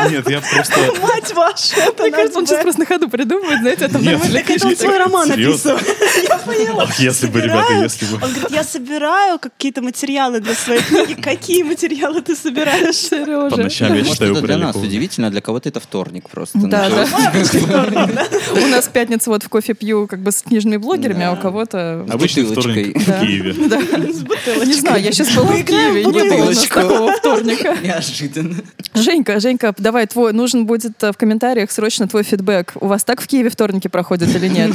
Нет, я просто... Мать вашу, это Мне кажется, он сейчас просто на ходу придумывает, знаете, это Нет. Так это он свой роман написывает. Я поняла. Ах, если бы, ребята, если бы. Он говорит, я собираю какие-то материалы для своей книги. Какие материалы ты собираешь? По Сережа. ночам я Может, читаю это для нас удивительно, а для кого-то это вторник просто. Да, начался. да. У нас в пятницу вот в кофе пью как бы с книжными блогерами, а у кого-то... Обычный вторник Да. в Киеве. Не знаю, я сейчас была в Киеве, не было у нас такого вторника. Неожиданно. Женька, Женька, давай, твой, нужен будет э, в комментариях срочно твой фидбэк. У вас так в Киеве вторники проходят или нет?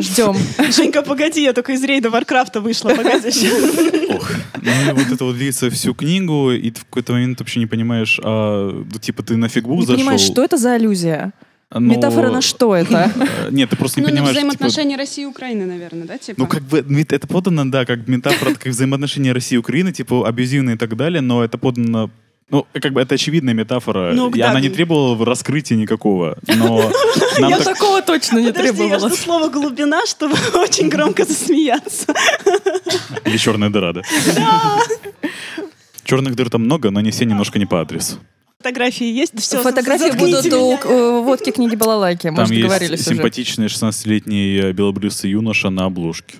Ждем. Женька, погоди, я только из рейда Варкрафта вышла. Погоди. Ох. Ну вот это вот длится всю книгу, и в какой-то момент вообще не понимаешь, а, ну, типа ты на Фикбук Не зашел. понимаешь, что это за аллюзия? но- Метафора на что это? Нет, ты просто не Ну, понимаешь, типа, взаимоотношения России и Украины, наверное, да? Типа? Ну, как бы, ну, это подано, да, как метафора таких взаимоотношений России и Украины, типа, абьюзивные и так далее, но это подано ну, как бы это очевидная метафора, Ну, и да. она не требовала раскрытия никакого, но Я так- такого точно не Подожди, я требовала. жду слово «глубина», чтобы очень громко засмеяться. Или черная дыра, да? Черных дыр там много, но они все немножко не по адресу. Фотографии есть? Все, Фотографии будут у э, водки книги Балалайки. Мы Там же есть договорились уже. симпатичный 16-летний э, белобрысый юноша на обложке.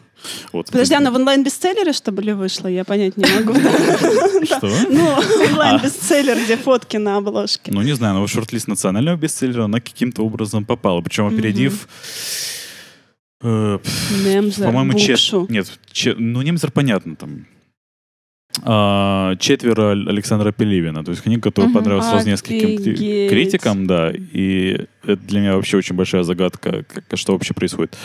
Вот. Подожди, она в онлайн-бестселлере, что ли, вышла? Я понять не могу. Что? Ну, онлайн-бестселлер, где фотки на обложке. Ну, не знаю, но в шорт-лист национального бестселлера она каким-то образом попала. Причем опередив... э, Немзер, По-моему, чет... Нет, че- ну, немцер понятно там. А, четверо Ал- Александра Пелевина. То есть книга, которая Мгм. понравилась сразу нескольким критикам, да. И это для меня вообще очень большая загадка, как- что вообще происходит.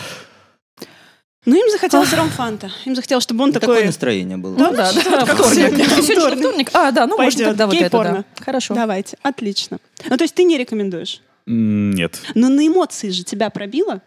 Ну, им захотелось ромфанта. Им захотелось, чтобы он Такое такой... настроение было. Ну да, да, как вторник. А, да, ну можно тогда вот это, да. Хорошо. Давайте, отлично. Ну, то есть ты не рекомендуешь? Нет. Но на эмоции же тебя пробило?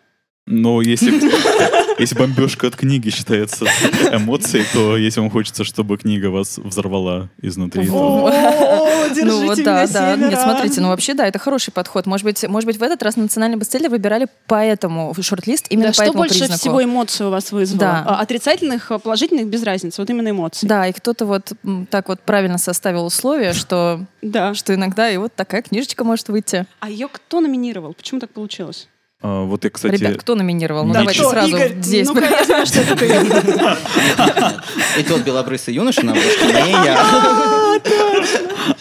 Но если, если бомбежка от книги считается эмоцией, то если вам хочется, чтобы книга вас взорвала изнутри, то... О, держите Ну вот меня, да, да. Нет, смотрите, ну вообще да, это хороший подход. Может быть, может быть в этот раз национальный бестселлер выбирали поэтому шорт-лист именно Да, по что этому больше признаку. всего эмоций у вас вызвало? Да. А, Отрицательных, а, положительных, без разницы. Вот именно эмоции. Да, и кто-то вот так вот правильно составил условия, что, Да. что иногда и вот такая книжечка может выйти. А ее кто номинировал? Почему так получилось? А, вот я, кстати... Ребят, кто номинировал? Ну Да давайте кто? сразу Игорь, здесь. я знаю, что это ты. И тот белобрысый юноша на не я.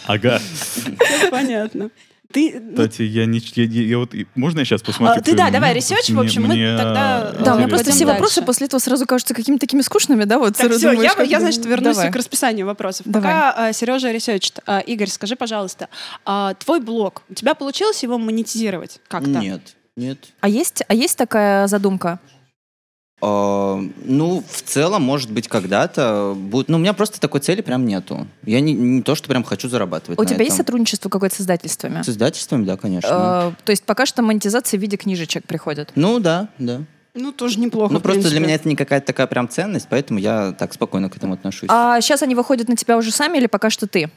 Ага. Всё Понятно. Ты... ну, Кстати, я не... Я, я- я вот... Можно я сейчас посмотрю? А, ты да, давай, research, в Мне- общем, мы мне тогда- Да, у меня просто все дальше. вопросы после этого сразу кажутся какими-то такими скучными, да? Вот Так, сразу все, думаешь, я, как я, значит, вернусь давай. к расписанию вопросов. Давай. Пока а, Сережа ресерчит. А, Игорь, скажи, пожалуйста, а, твой блог, у тебя получилось его монетизировать как-то? Нет, нет. А есть, а есть такая задумка? А, Ну, в целом, может быть, когда-то будет. Ну, у меня просто такой цели прям нету. Я не, не то, что прям хочу зарабатывать. У на тебя есть этом. сотрудничество какое-то с издательствами? С издательствами, да, конечно. Э, То есть пока что монетизация в виде книжечек приходит. Ну, да, да. Ну, тоже неплохо, Ну, просто для меня это не какая-то такая прям ценность, поэтому я так спокойно к этому отношусь. А сейчас они выходят на тебя уже сами или пока что ты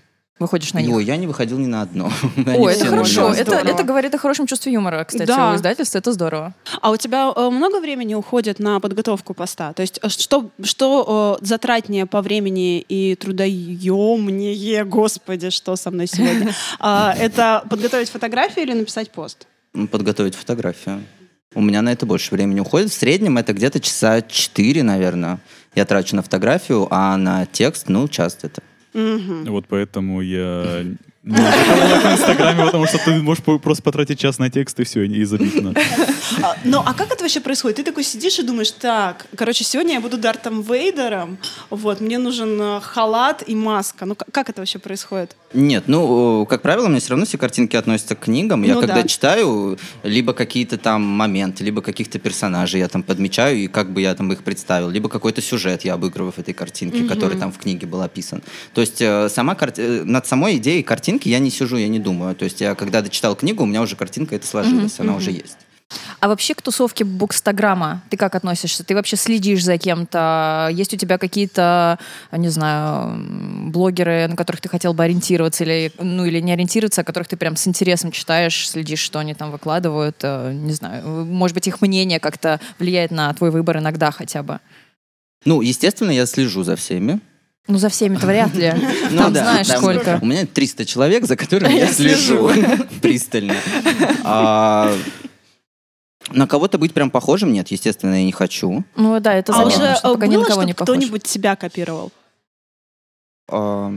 выходишь на них? Ой, я не выходил ни на одно. Ой, это хорошо. Это, это говорит о хорошем чувстве юмора, кстати, Да. у издательства. Это здорово. А у тебя э, много времени уходит на подготовку поста? То есть э, что, что э, затратнее по времени и трудоемнее, господи, что со мной сегодня? А, Это подготовить фотографию или написать пост? Подготовить фотографию. У меня на это больше времени уходит. В среднем это где-то часа 4, наверное. Я трачу на фотографию, а на текст, ну, час где-то. Мгм. Вот поэтому я Ну, в Инстаграме, потому что ты можешь просто потратить час на текст и все, и забить на... А, Ну, а как это вообще происходит? Ты такой сидишь и думаешь, так, короче, сегодня я буду Дартом Вейдером, вот, мне нужен э, халат и маска. Ну, как это вообще происходит? Нет, ну, как правило, меня все равно все картинки относятся к книгам. Я Ну когда да. читаю, либо какие-то там моменты, либо каких-то персонажей я там подмечаю, и как бы я там их представил, либо какой-то сюжет я обыгрываю в этой картинке, который там в книге был описан. То есть э, сама карти- э, над самой идеей картинки я не сижу, я не думаю. То есть я когда дочитал книгу, у меня уже картинка это сложилась, она уже есть. А вообще к тусовке букстаграма ты как относишься? Ты вообще следишь за кем-то? Есть у тебя какие-то, не знаю, блогеры, на которых ты хотел бы ориентироваться или, ну, или не ориентироваться, а которых ты прям с интересом читаешь, следишь, что они там выкладывают? э, Не знаю, может быть, их мнение как-то влияет на твой выбор иногда хотя бы? Ну, естественно, я слежу за всеми. Ну, за всеми-то вряд ли. Ну Там да, знаешь сколько. У меня 300 человек, за которыми я Я слежу пристально. А, На кого-то быть прям похожим нет, естественно, я не хочу. Ну да, это а заметно, уже что э, было, на кого чтобы не похож. кто-нибудь тебя копировал? А,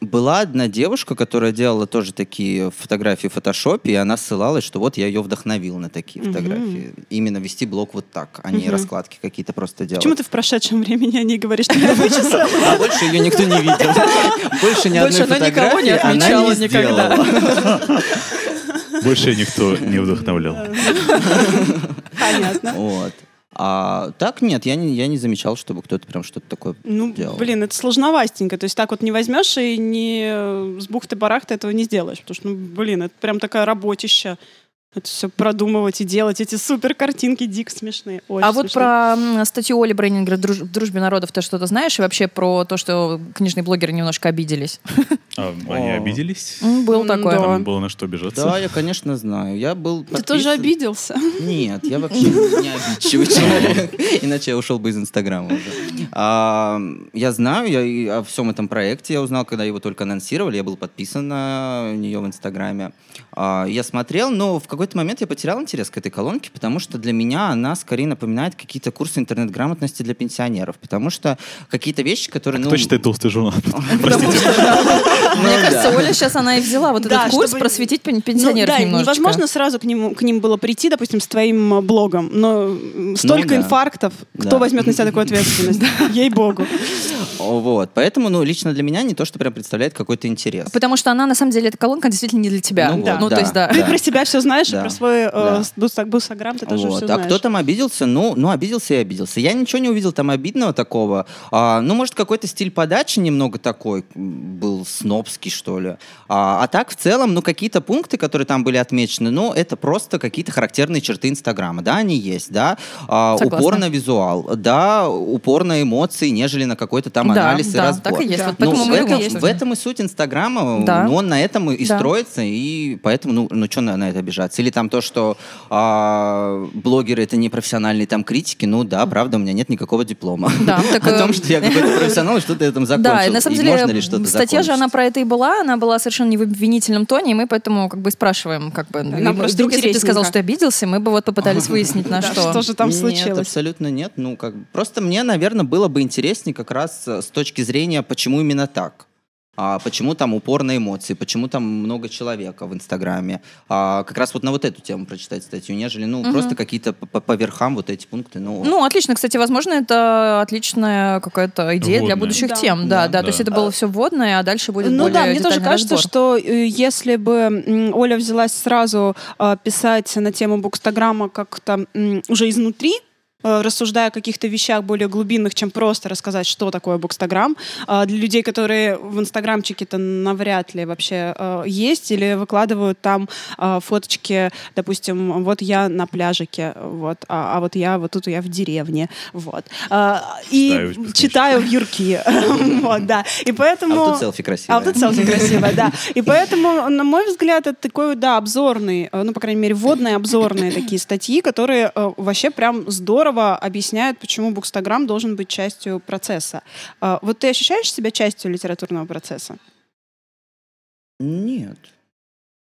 Была одна девушка, которая делала тоже такие фотографии в фотошопе, и она ссылалась, что вот я ее вдохновил на такие Мгм. фотографии. Именно вести блог вот так, а не Мгм. раскладки какие-то просто делать. Почему ты в прошедшем времени о ней говоришь, что я вычислила? А больше ее никто не видел. Больше ни одной фотографии она не сделала. Больше никто не вдохновлял. Понятно. Вот. А так нет, я не, я не замечал, чтобы кто-то прям что-то такое Ну, делал. блин, это сложновастенько. То есть так вот не возьмешь и не э, с бухты-барахты этого не сделаешь. Потому что, ну, блин, это прям такая работища. Это все продумывать и делать. Эти супер картинки дико смешные. Очень А вот смешные. про м, статью Оли Брейнингера «Друж- в «Дружбе народов» ты что-то знаешь? И вообще про то, что книжные блогеры немножко обиделись? А они О. обиделись? М, Было М, такое. да. Там было на что обижаться? Да, я, конечно, знаю. Я был Ты тоже подписан- обиделся? Нет, я вообще не обидчивый человек. Иначе я ушел бы из Инстаграма уже. А, я знаю, я и о всем этом проекте я узнал, когда его только анонсировали. Я был подписан на нее в Инстаграме. А, я смотрел, но в какой-то момент я потерял интерес к этой колонке, потому что для меня она скорее напоминает какие-то курсы интернет-грамотности для пенсионеров. Потому что какие-то вещи, которые... Кто ну, читает толстый журнал? Да. Мне Ну кажется, да. Оля сейчас она и взяла вот Да, этот курс просветить Ну, пенсионеров да, невозможно сразу к ним, к ним было прийти, допустим, с твоим э, блогом, но м, столько да. инфарктов, кто Да. возьмет на себя такую ответственность? Ей-богу. Вот. Поэтому, ну, лично для меня не то, что прям представляет какой-то интерес. Потому что она, на самом деле, эта колонка действительно не для тебя. Ну Ну, вот, то да. есть, да. Ты про себя все знаешь, Да. про свой э, Да. бус- бусаграм ты тоже Вот. все А знаешь. кто там обиделся? Ну, ну, обиделся и обиделся. Я ничего не увидел там обидного такого. А, ну, может, какой-то стиль подачи немного такой был снобский, что ли. А, а так, в целом, ну, какие-то пункты, которые там были отмечены, ну, это просто какие-то характерные черты Инстаграма. Да, они есть, да. А, Согласна. упор на визуал, да, упор на эмоции, нежели на какой-то там Да, анализ и да, разбор. так и есть. Да. Вот Ну, в, этом, есть. в этом и суть Инстаграма. Да. Ну, он на этом и Да. строится, и поэтому, ну, ну что на, на это обижаться? Или там то, что а, блогеры это не профессиональные там критики, ну да, правда, у меня нет никакого диплома. Да, так, О э, том, что я какой-то профессионал, и что-то я там закончил. Да, и на самом деле можно ли что-то статья же она закончить? про это и была, она была совершенно не в обвинительном тоне, и мы поэтому как бы спрашиваем, как бы, Нам и просто вдруг если бы ты сказал, что обиделся, мы бы вот попытались выяснить, на Да, что. что же там Нет, случилось? абсолютно нет. Ну, как бы, просто мне, наверное, было бы интереснее как раз э, с точки зрения, почему именно так. А почему там упор на эмоции, почему там много человека в Инстаграме. А, как раз вот на вот эту тему прочитать статью, нежели, ну, Мгм. просто какие-то по, верхам вот эти пункты. Ну, Ну, отлично, кстати, возможно, это отличная какая-то идея для Вводная. будущих Да. тем. Да, Да. да, то есть Да. это было все вводное, а дальше будет Ну более да, мне тоже кажется, разбор. что э, если бы Оля взялась сразу э, писать на тему букстаграмма как-то уже изнутри, э, рассуждая о каких-то вещах более глубинных, чем просто рассказать, что такое букстаграм. А Для людей, которые в инстаграмчике-то навряд ли вообще э, есть или выкладывают там э, фоточки, допустим, вот я на пляжике, вот, а, а вот я вот тут я в деревне, вот. А, И Читаю в юрки, вот, да. И а поэтому... вот тут селфи красивое. А вот это селфи красивое, да. И поэтому, на мой взгляд, это такой, да, обзорный, ну, по крайней мере, вводные обзорные такие статьи, которые вообще прям здорово объясняют, почему Букстаграм должен быть частью процесса. А, Вот ты ощущаешь себя частью литературного процесса? Нет.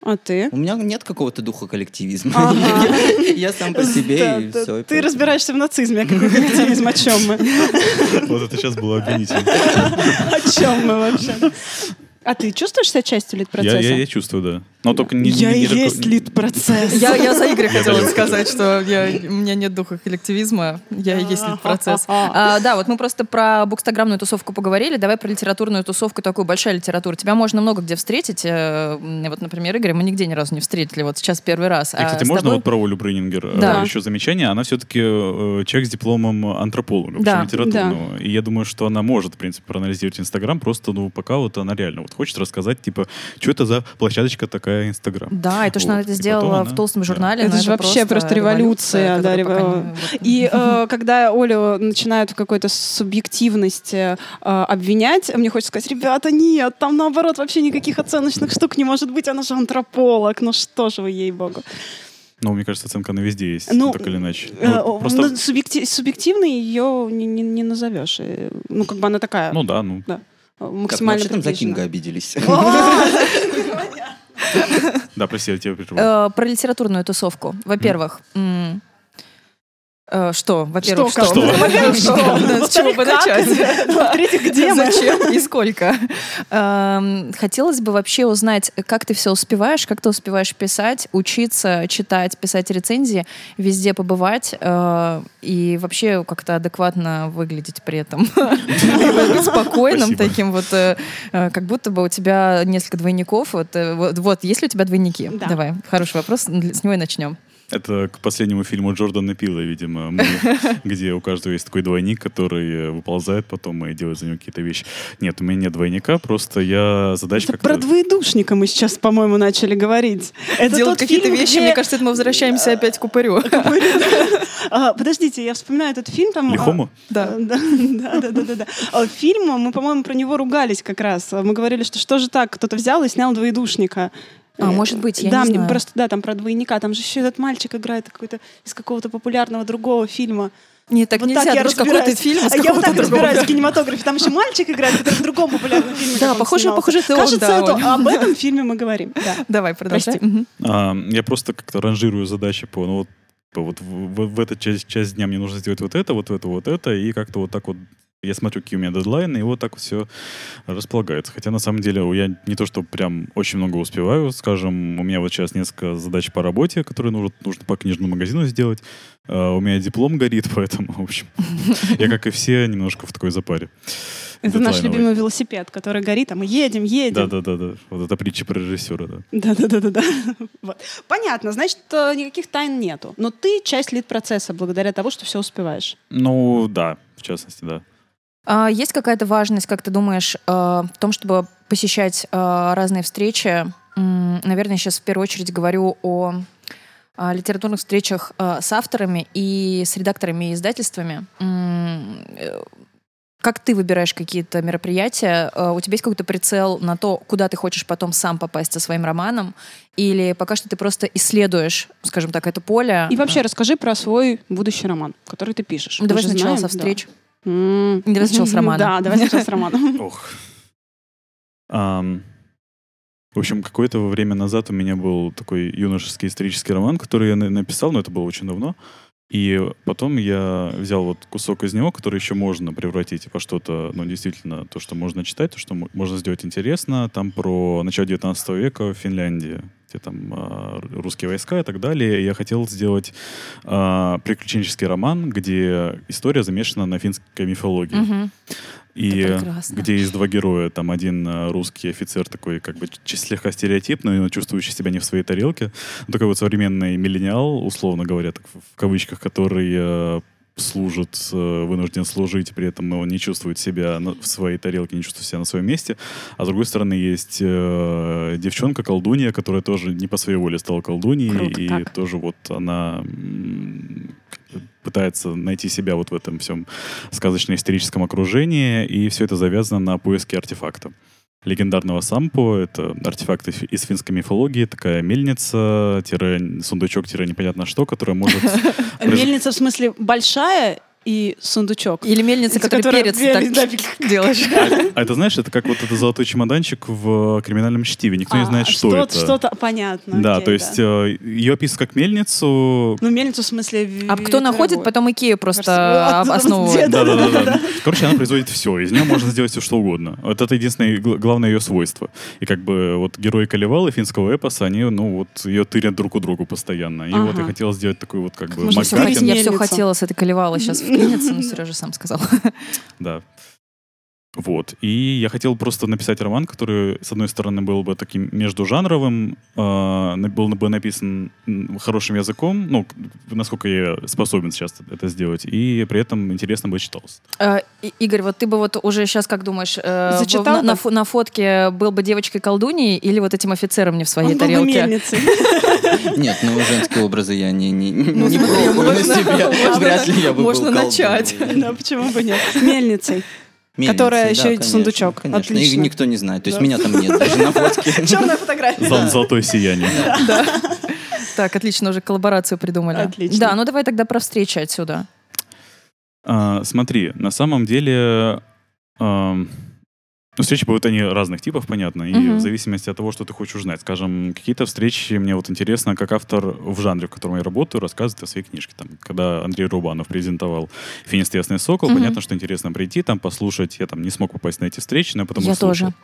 А ты? У меня нет какого-то духа коллективизма. Ага. Я сам по себе Да, и да, все. Ты разбираешься в нацизме, а какой коллективизм, о чем мы? Вот это сейчас было обвинительно. О чем мы вообще? А ты чувствуешь себя частью Я, лид-процесса? я, я чувствую, да. Но только не, Я не- не есть лид-процесс. Я, я за Игоря хотела сказать, что я, у меня нет духа коллективизма, я и есть процесс. А, да, вот мы просто про букстаграммную тусовку поговорили, давай про литературную тусовку, такую большая литература. Тебя можно много где встретить. э, Вот, например, Игоря мы нигде ни разу не встретили, вот сейчас первый раз. И, А кстати, с можно тобой- вот про Олю Брынингер Да. э, еще замечание? Она все-таки э, человек с дипломом антрополога, Да. литературного. И я думаю, что она может, в принципе, проанализировать Инстаграм, просто, ну, пока вот она реально вот хочет рассказать, типа, что это за площадочка такая Инстаграм. Да, и то, что Вот. она это сделала потом в она- толстом да. журнале, Это ну, же вообще просто революция, да, которая пока рево- не- вот. И э, когда Олю начинают в какой-то субъективности э, обвинять, мне хочется сказать, ребята, нет, там наоборот вообще никаких оценочных штук не может быть, она же антрополог, ну что же вы, ей-богу. Ну, мне кажется, оценка на везде есть, Ну, так или иначе. Э, Ну, просто, ну, субъекти- субъективной ее не, не- не назовешь. Э, Ну, как бы она такая ну да, ну, э, Так, ну, максимально там за. Кинга обиделись. да, прости, я тебя прервал. Э, Про литературную тусовку. Во-первых, что? Во-первых, Что, что? Во-первых, что? Во-вторых, С чего бы начать? Во-третьих, где мы? Зачем и сколько? Эм, Хотелось бы вообще узнать, как ты все успеваешь, как ты успеваешь писать, учиться, читать, писать рецензии, везде побывать э, и вообще как-то адекватно выглядеть при этом. Быть спокойным таким вот, э, э, как будто бы у тебя несколько двойников. Вот, э, вот, есть ли у тебя двойники? Да. Давай, хороший вопрос, с него и начнем. Это к последнему фильму Джордана Пила, видимо, мы, где у каждого есть такой двойник, который э, выползает потом и делает за него какие-то вещи. Нет, у меня нет двойника, просто я задача Это про двоедушника мы сейчас, по-моему, начали говорить. Это Делать тот какие-то фильм, вещи, где- мне кажется, это мы возвращаемся опять к упырю. А, Подождите, я вспоминаю этот фильм. Там, а, Лихому? Да. Да, да, да, да, да, да. А, Фильм, мы, по-моему, про него ругались как раз. Мы говорили, что что же так, кто-то взял и снял двоедушника. А, может быть, я да, не знаю. просто, да, там про двойника. Там же еще этот мальчик играет какой-то из какого-то популярного другого фильма. Нет, так Вот нельзя, я же какой-то разбираюсь. фильм А Я вот так другого. разбираюсь в кинематографе. Там еще мальчик играет, который в другом популярном фильме. Да, он похоже- похоже, это он, Кажется, да, это Оль. об этом фильме мы говорим. Да. Давай, продолжай. А, я просто как-то ранжирую задачи по, ну вот, вот в, в- в эту часть, часть дня мне нужно сделать вот это, вот это, вот это, и как-то вот так вот я смотрю, какие у меня дедлайны, и вот так все располагается. Хотя на самом деле я не то, что прям очень много успеваю, скажем, у меня вот сейчас несколько задач по работе, которые нужно, нужно по книжному магазину сделать. А, у меня диплом горит, поэтому, в общем, я, как и все, немножко в такой запаре. Это наш любимый велосипед, который горит, а мы едем, едем. Да-да-да-да. Вот это притча про режиссера, да. Да-да-да-да. Вот. Понятно, значит, э, никаких тайн нету. Но ты часть лид-процесса благодаря тому, что все успеваешь. Ну, да, в частности, да. А есть какая-то важность, как ты думаешь, э, в том, чтобы посещать э, разные встречи? Наверное, сейчас в первую очередь говорю о а, литературных встречах с авторами и с редакторами и издательствами. Э, Как ты выбираешь какие-то мероприятия? У тебя есть какой-то прицел на то, куда ты хочешь потом сам попасть со своим романом? Или пока что ты просто исследуешь, скажем так, это поле? И вообще расскажи про свой будущий роман, который ты пишешь. Давай сначала знаем, со да. Давай сначала с романа. Да, давай сначала с романа. Ох. В общем, какое-то время назад у меня был такой юношеский исторический роман, который я на- написал, но это было очень давно. И потом я взял вот кусок из него, который еще можно превратить во что-то, ну, действительно, то, что можно читать, то, что мо- можно сделать интересно. Там про начало 19 века в Финляндии, где там а, русские войска и так далее. Я хотел сделать а, приключенческий роман, где история замешана на финской мифологии. Мгм. И где есть два героя. Там один э, русский офицер такой, как бы слегка стереотипный, но чувствующий себя не в своей тарелке. Ну, такой вот современный миллениал, условно говоря, так, в кавычках, который э, служит, э, вынужден служить, при этом он не чувствует себя в своей тарелке, не чувствует себя на своем месте. А с другой стороны есть э, девчонка, колдунья, которая тоже не по своей воле стала колдуньей. Круто и как. тоже вот она пытается найти себя вот в этом всем сказочно-историческом окружении, и все это завязано на поиске артефакта. Легендарного сампо — это артефакт из- финской мифологии, такая мельница, тире, сундучок, тире, непонятно что, которая может... Мельница в смысле большая и сундучок. Или мельница, Из которой перец да, так делаешь. А это, знаешь, это как вот этот золотой чемоданчик в криминальном чтиве. Никто не А, знает, что, это. Что-то понятно. Да, окей, то есть э, ее описывают как мельницу. Ну, мельницу в смысле... А кто находит, потом Икею просто Вот, основывает. где-то. Да, да, да, да. Короче, она производит все. Из нее можно сделать все, что угодно. Вот это единственное гл- главное ее свойство. И как бы вот герои Калевалы финского эпоса, они, ну, вот ее тырят друг у друга постоянно. И вот я Ага. хотел сделать такой вот как бы Я все хотела с этой колевалой сейчас вклиниться, но Сережа сам сказал. Да. Вот. И я хотел просто написать роман, который, с одной стороны, был бы таким междужанровым, э, на- был бы написан хорошим языком, ну, насколько я способен сейчас это сделать, и при этом интересно бы читался. Э, И- Игорь, вот ты бы вот уже сейчас, как думаешь, э, Зачитал на, на на фотке был бы девочкой-колдуньей или вот этим офицером не в своей Он был бы тарелке? мельницей. Нет, ну женские образы я не, не, Ну, пробую на можно- себе. Вряд ли я бы можно был начать. Да, почему бы нет? Мельницей. Мельницей, Которая да, еще и конечно, сундучок. Конечно, Отлично. и никто не знает. То есть Да. меня там нет даже на фотке. Черная фотография. Зол- Золотое сияние. Так, отлично, уже коллаборацию придумали. Отлично. Да, ну давай тогда про встречи отсюда. А, смотри, на самом деле... ну, встречи бывают они разных типов, понятно, и Мгм. в зависимости от того, что ты хочешь узнать. Скажем, какие-то встречи мне вот интересно, как автор в жанре, в котором я работаю, рассказывает о своей книжке. Там, когда Андрей Рубанов презентовал «Финист Ясный Сокол», Мгм. понятно, что интересно прийти, там послушать. Я там не смог попасть на эти встречи, но я потом Я слушал. тоже.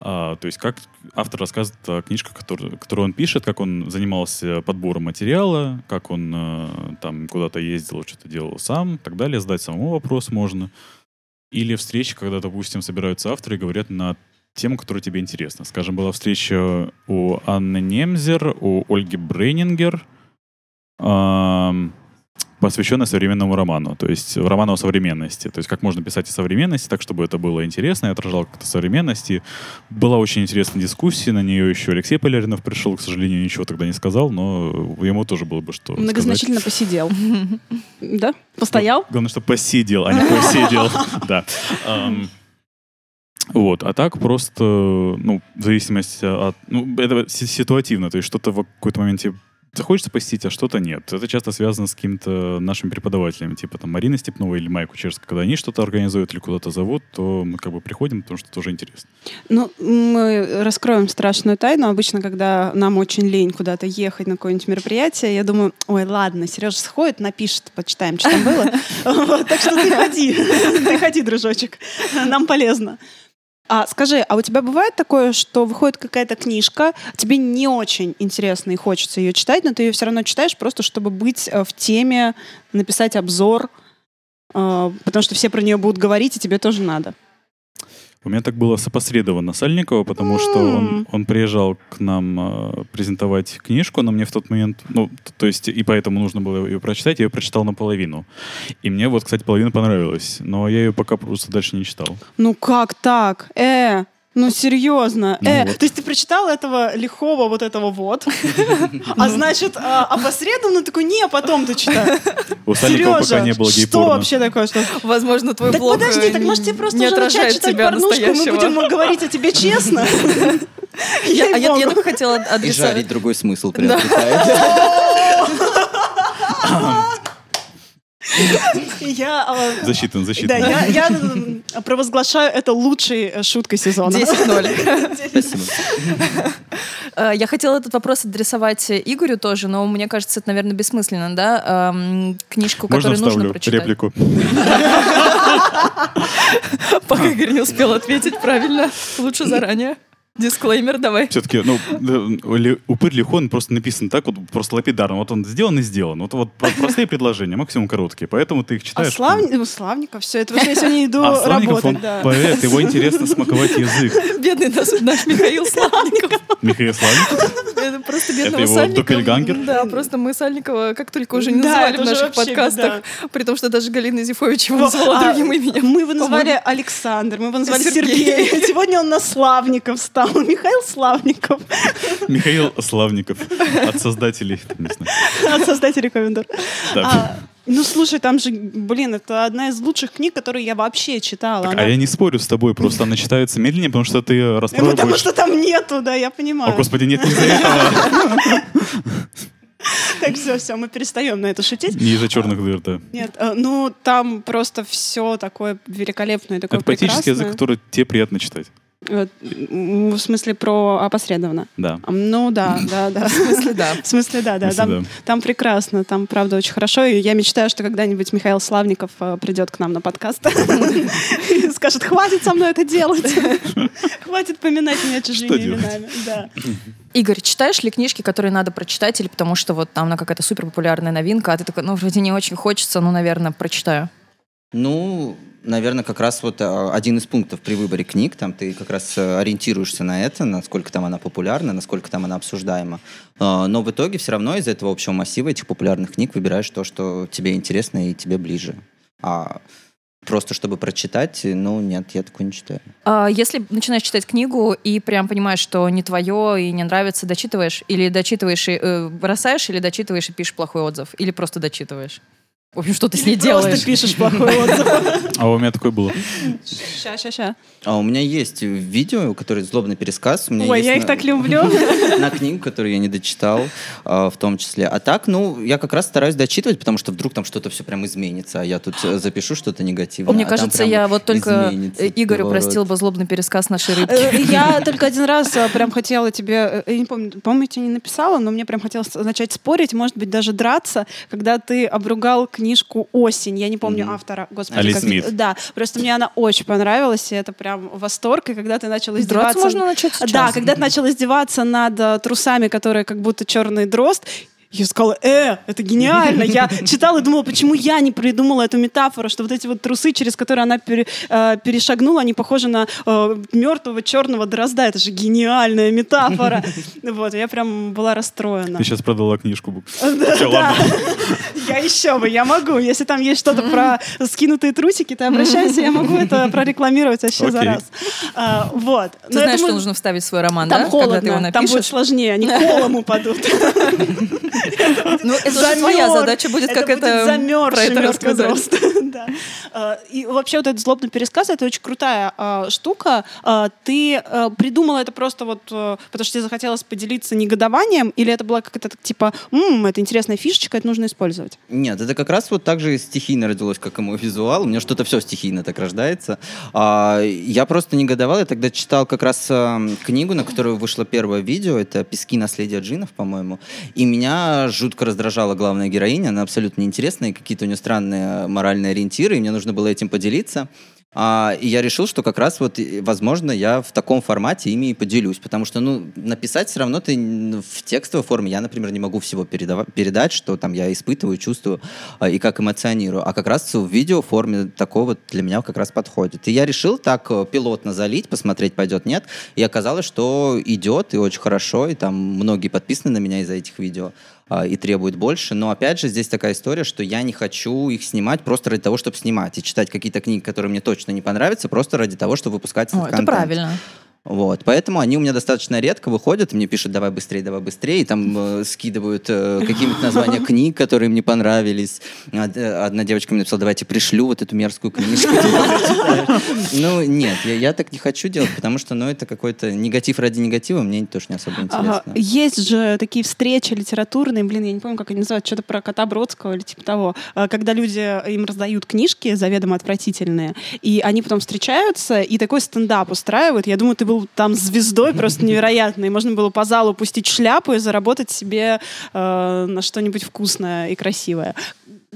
А, то есть как автор рассказывает о книжках, которую, которую он пишет, как он занимался подбором материала, как он э, там куда-то ездил, что-то делал сам, и так далее. Задать самому вопрос можно. Или встречи, когда, допустим, собираются авторы и говорят на тему, которая тебе интересна. Скажем, была встреча у Анны Немзер, у Ольги Брейнингер, ам, посвященная современному роману, то есть роману о современности. То есть как можно писать о современности так, чтобы это было интересно и отражало как-то современность. И была очень интересная дискуссия, на нее еще Алексей Поляринов пришел, к сожалению, ничего тогда не сказал, но ему тоже было бы что сказать. Многозначительно посидел. Да? Постоял? Главное, что посидел, а не посидел. Да. Вот, а так просто, ну, в зависимости от... Ну, это си- ситуативно, то есть что-то в какой-то моменте захочется посетить, а что-то нет. Это часто связано с какими-то нашими преподавателями, типа там Марина Степнова или Майя Кучерская. Когда они что-то организуют или куда-то зовут, то мы как бы приходим, потому что тоже интересно. Ну, мы раскроем страшную тайну. Обычно, когда нам очень лень куда-то ехать на какое-нибудь мероприятие, я думаю, ой, ладно, Сережа сходит, напишет, почитаем, что там было. Так что ты ходи, ты ходи, дружочек, нам полезно. А скажи, а у тебя бывает такое, что выходит какая-то книжка, тебе не очень интересно и хочется ее читать, но ты ее все равно читаешь просто, чтобы быть э, в теме, написать обзор, э, потому что все про нее будут говорить, и тебе тоже надо. У меня так было с опосредованно Сальникова, потому что он, он приезжал к нам э, презентовать книжку, но мне в тот момент, ну, то есть, и поэтому нужно было ее прочитать, я ее прочитал наполовину. И мне вот, кстати, половина понравилась, но я ее пока просто дальше не читал. Ну как так? Э, ну серьезно. Ну э, вот. то есть ты прочитал этого лихого вот этого вот, а значит, а, опосредованно такой, не, потом ты читаешь. У Сальникова пока Сережа, не было что вообще такое? Что... Возможно, твой Так блог подожди, э, так может тебе просто уже начать читать порнушку, мы будем говорить о тебе честно? Я, а я, я только хотела И адресовать. жарить другой смысл приобретает. Я, а, Засчитан, да, засчитан. я, я м, провозглашаю это лучшей э, шуткой сезона. 10-0. Спасибо. Э, Я хотела этот вопрос адресовать Игорю тоже, но мне кажется, это, наверное, бессмысленно, да? Эм, Книжку, Можно которую нужно прочитать. реплику? Пока Игорь не успел ответить правильно. Лучше заранее. Дисклеймер давай. Все-таки, ну, упырь Лихон просто написан так, вот просто лапидарно. Вот он сделан и сделан. Вот, вот про- простые предложения, максимум короткие. Поэтому ты их А читаешь. Славни- ну, Славников, все, это уже я сегодня иду А Славников, он работать, да. поэт, его интересно смаковать язык. Бедный наш, наш Михаил Славников. Михаил Славников? Это просто бедного его Сальникова. доппельгангер? Да, просто мы Сальникова как только уже не называли это в наших подкастах, при том, что даже Галина Зифович его назвала А, другим именем. Мы его назвали Александр, мы его назвали Сергей. Сергей. Сегодня он на Славников стал. Михаил Славников. Михаил Славников. От создателей. От создателей Ковендор. Да. А, ну, слушай, там же, блин, это одна из лучших книг, которые я вообще читала. Так, Она- а я не спорю с тобой, просто она читается медленнее, потому что ты Ну, Потому распробуешь... что там нету, да, я О, понимаю. господи, нет, не этого. Так, все, все, мы перестаем на это шутить. Из-за черных дыр, да. Нет, э, ну там просто все такое великолепное, такое Это поэтический язык, который тебе приятно читать. В смысле про опосредованно. Да. Ну да, да, да. В смысле, да. В смысле, да, да. Там, да. там прекрасно, там, правда, очень хорошо. И я мечтаю, что когда-нибудь Михаил Славников э, придет к нам на подкаст и скажет, хватит со мной это делать. Хватит поминать меня чужими именами. Да. Игорь, читаешь ли книжки, которые надо прочитать, или потому что вот там она какая-то супер популярная новинка, а ты такой, ну, вроде не очень хочется, ну, наверное, прочитаю. Ну, наверное, как раз вот а, один из пунктов при выборе книг, там ты как раз э, ориентируешься на это, насколько там она популярна, насколько там она обсуждаема. А, Но в итоге все равно из этого общего массива этих популярных книг выбираешь то, что тебе интересно и тебе ближе. А просто чтобы прочитать, ну нет, я такое не читаю. А если начинаешь читать книгу и прям понимаешь, что не твое и не нравится, дочитываешь? Или дочитываешь и э, бросаешь, или дочитываешь и пишешь плохой отзыв? Или просто дочитываешь? В общем, что ты с ней делаешь? Просто пишешь плохой отзыв. А у меня такое было. Ща, ща, ща. А у меня есть видео, которое злобный пересказ. У меня Ой, есть я их на- так люблю. на книгу, которую я не дочитал, а, в том числе. А так, ну, я как раз стараюсь дочитывать, потому что вдруг там что-то все прям изменится, а я тут э, запишу что-то негативное. Мне а кажется, я вот только э, Игорю простил бы злобный пересказ нашей рыбки. Э, Я только один раз прям хотела тебе, я не помню, тебе не написала, но мне прям хотелось начать спорить, может быть, даже драться, когда ты обругал книжку «Осень». Я не помню Мгм. автора, господи. Али как- Смит. Да, просто мне она очень понравилась, и это прям восторг, и когда ты начал издеваться... Драться можно начать сейчас. Да, когда ты начал издеваться над э, трусами, которые как будто черный дрозд, я сказала, э, это гениально. Я читала и думала, почему я не придумала эту метафору, что вот эти вот трусы, через которые она пере- э, перешагнула, они похожи на э, мертвого черного дрозда. Это же гениальная метафора. Вот, я прям была расстроена. Ты сейчас продала книжку. Ладно. Я еще бы, я могу. Если там есть что-то про скинутые трусики, ты обращайся, я могу это прорекламировать вообще за раз. А, Вот. Ты знаешь, что нужно вставить в свой роман, Там да? Когда ты его холодно, там будет сложнее, они колом упадут. Ну, это уже твоя задача будет, как это про это рассказать. Да. А, И вообще вот этот злобный пересказ, это очень крутая а, штука. А, Ты придумала это просто вот, э, потому что тебе захотелось поделиться негодованием, или это была какая-то типа, «М, это интересная фишечка, это нужно использовать? Нет, это как раз вот так же стихийно родилось, как и мой визуал. У меня что-то все стихийно так рождается. А, я просто негодовал. Я тогда читал как раз книгу, на которую вышло первое видео. Это «Пески наследия джинов», по-моему. И меня жутко раздражала главная героиня. Она абсолютно неинтересная, какие-то у нее странные моральные ориентиры. И мне нужно было этим поделиться. А, и я решил, что как раз вот, возможно, я в таком формате ими и поделюсь, потому что, ну, написать все равно ты в текстовой форме, я, например, не могу всего передава- передать, что там я испытываю, чувствую а, и как эмоционирую, а как раз в видеоформе такого для меня как раз подходит. И я решил так э, пилотно залить, посмотреть, пойдет, нет, и оказалось, что идет, и очень хорошо, и там многие подписаны на меня из-за этих видео и требуют больше. Но опять же, здесь такая история, что я не хочу их снимать просто ради того, чтобы снимать и читать какие-то книги, которые мне точно не понравятся, просто ради того, чтобы выпускать О, этот это контент. правильно. Вот, поэтому они у меня достаточно редко выходят, мне пишут «давай быстрее, давай быстрее», и там э, скидывают э, какие-нибудь названия книг, которые им не понравились. Э, Одна девочка мне написала «давайте пришлю вот эту мерзкую книжку». ты прочитаешь». Ну, нет, я, так не хочу делать, потому что, ну, это какой-то негатив ради негатива, мне тоже не особо интересно. Есть же такие встречи литературные, блин, я не помню, как они называют, что-то про кота Бродского или типа того, а, когда люди э, им раздают книжки заведомо отвратительные, и они потом встречаются и такой стендап устраивают. Я думаю, ты был там звездой просто невероятной. Можно было по залу пустить шляпу и заработать себе э, на что-нибудь вкусное и красивое.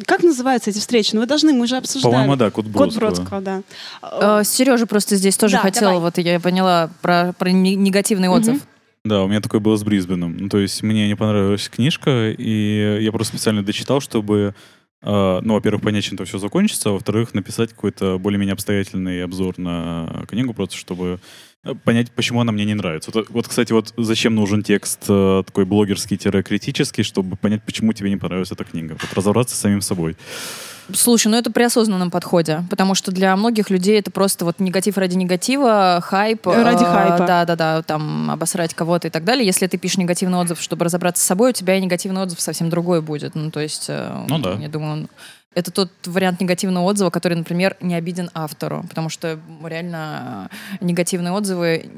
Как называются эти встречи? Ну, вы должны, мы же обсуждали. По-моему, да, кот Кот Бродского. Бродского, да. Э, Сережа просто здесь тоже Да, хотел, давай. вот я поняла про, про не- негативный отзыв. Да, у меня такое было с Брисбеном. Ну, то есть мне не понравилась книжка, и я просто специально дочитал, чтобы, э, ну, во-первых, понять, чем это все закончится, а во-вторых, написать какой-то более-менее обстоятельный обзор на книгу, просто чтобы понять, почему она мне не нравится. Вот, вот, кстати, вот зачем нужен текст э, такой блогерский-критический, чтобы понять, почему тебе не понравилась эта книга. Вот разобраться с самим собой. Слушай, ну это при осознанном подходе, потому что для многих людей это просто вот негатив ради негатива, хайп. Ради э, хайпа. Да-да-да, там обосрать кого-то и так далее. Если ты пишешь негативный отзыв, чтобы разобраться с собой, у тебя и негативный отзыв совсем другой будет. Ну то есть, э, Ну да. я думаю, он- это тот вариант негативного отзыва, который, например, не обиден автору, потому что реально э, негативные отзывы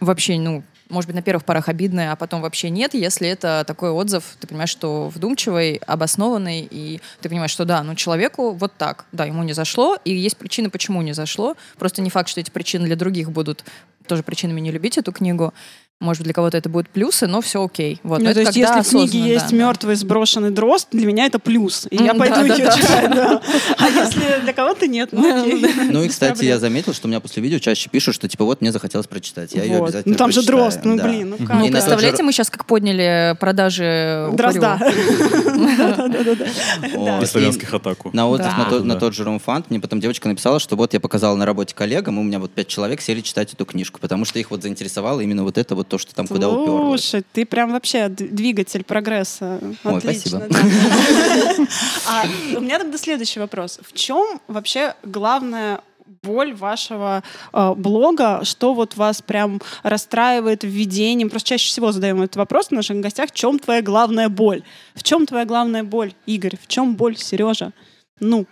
вообще, ну, может быть, на первых порах обидное, а потом вообще нет, если это такой отзыв, ты понимаешь, что вдумчивый, обоснованный, и ты понимаешь, что да, ну человеку вот так, да, ему не зашло, и есть причины, почему не зашло. Просто не факт, что эти причины для других будут тоже причинами не любить эту книгу. Может быть, для кого-то это будет плюсы, но все окей. Вот. Ну, Но то есть, если в книге есть да. мертвый сброшенный дрозд, для меня это плюс. И я М, пойду да, ее да, да. читать, да. А если для кого-то нет, ну окей. Ну и, кстати, я заметил, что у меня после видео чаще пишут, что типа вот мне захотелось прочитать. Я ее обязательно Ну там же дрозд, ну Да. блин, ну как? И Ну, представляете, мы сейчас как подняли продажи. Дрозда. Славянских атаку. На отзыв Да. на, то- на Да. тот же Румфант мне потом девочка написала, что вот я показала на работе коллегам, у меня вот пять человек сели читать эту книжку, потому что их вот заинтересовало именно вот это вот то, что там куда уперлось. Слушай, ты прям вообще двигатель прогресса. Ой, Отлично. спасибо. да. А у меня тогда следующий вопрос. В чем вообще главная боль вашего э, блога, что вот вас прям расстраивает введением? Просто чаще всего задаем этот вопрос в наших гостях. В чем твоя главная боль? В чем твоя главная боль, Игорь? В чем боль, Сережа? Ну,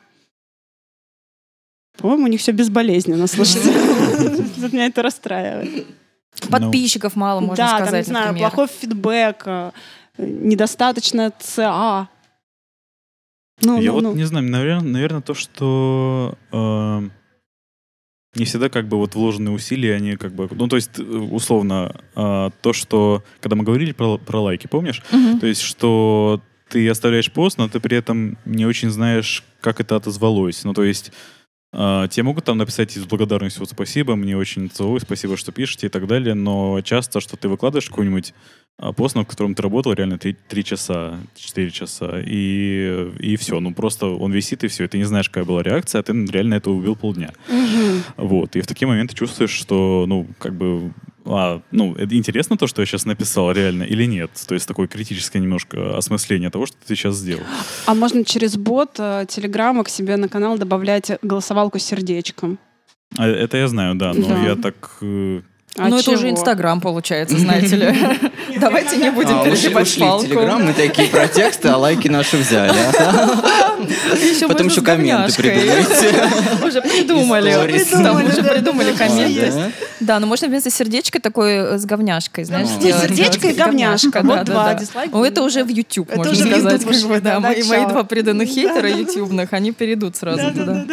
по-моему, у них все безболезненно, слушайте. Меня это расстраивает. Подписчиков мало, можно да, сказать, там, не знаю, например. плохой фидбэк, э, недостаточно ЦА. Ну, Я ну, вот ну. не знаю, наверное, наверное то, что э, не всегда как бы вот вложенные усилия, они как бы, ну то есть э, условно э, то, что когда мы говорили про, про лайки, помнишь? Мгм. То есть что ты оставляешь пост, но ты при этом не очень знаешь, как это отозвалось. Ну то есть тебе могут там написать из благодарности, вот спасибо, мне очень отзывалось, спасибо, что пишете и так далее, но часто, что ты выкладываешь какой-нибудь а, пост, над которым ты работал реально 3, часа, 4 часа, и, и все. Ну, просто он висит, и все. И ты не знаешь, какая была реакция, а ты реально это убил полдня. Мгм. Вот. И в такие моменты чувствуешь, что, ну, как бы, а, ну, это интересно то, что я сейчас написал, реально, или нет? То есть такое критическое немножко осмысление того, что ты сейчас сделал. А можно через бот э, Телеграма к себе на канал добавлять голосовалку с сердечком. А, это я знаю, да, но Да. я так... э, А ну, это уже? Инстаграм, получается, знаете ли. Давайте не будем А, ушли, перегибать ушли в палку. Телеграм, мы такие про тексты, а лайки наши взяли. Потом еще комменты придумайте. Уже придумали. Уже придумали комменты. есть. Да? Но можно вместо сердечка такой э, с говняшкой, знаешь, Ну, сделать. сердечко и говняшка. Вот два дизлайка. Ну, это уже в YouTube, можно сказать. Да. Мои два преданных хейтера ютубных, они перейдут сразу туда.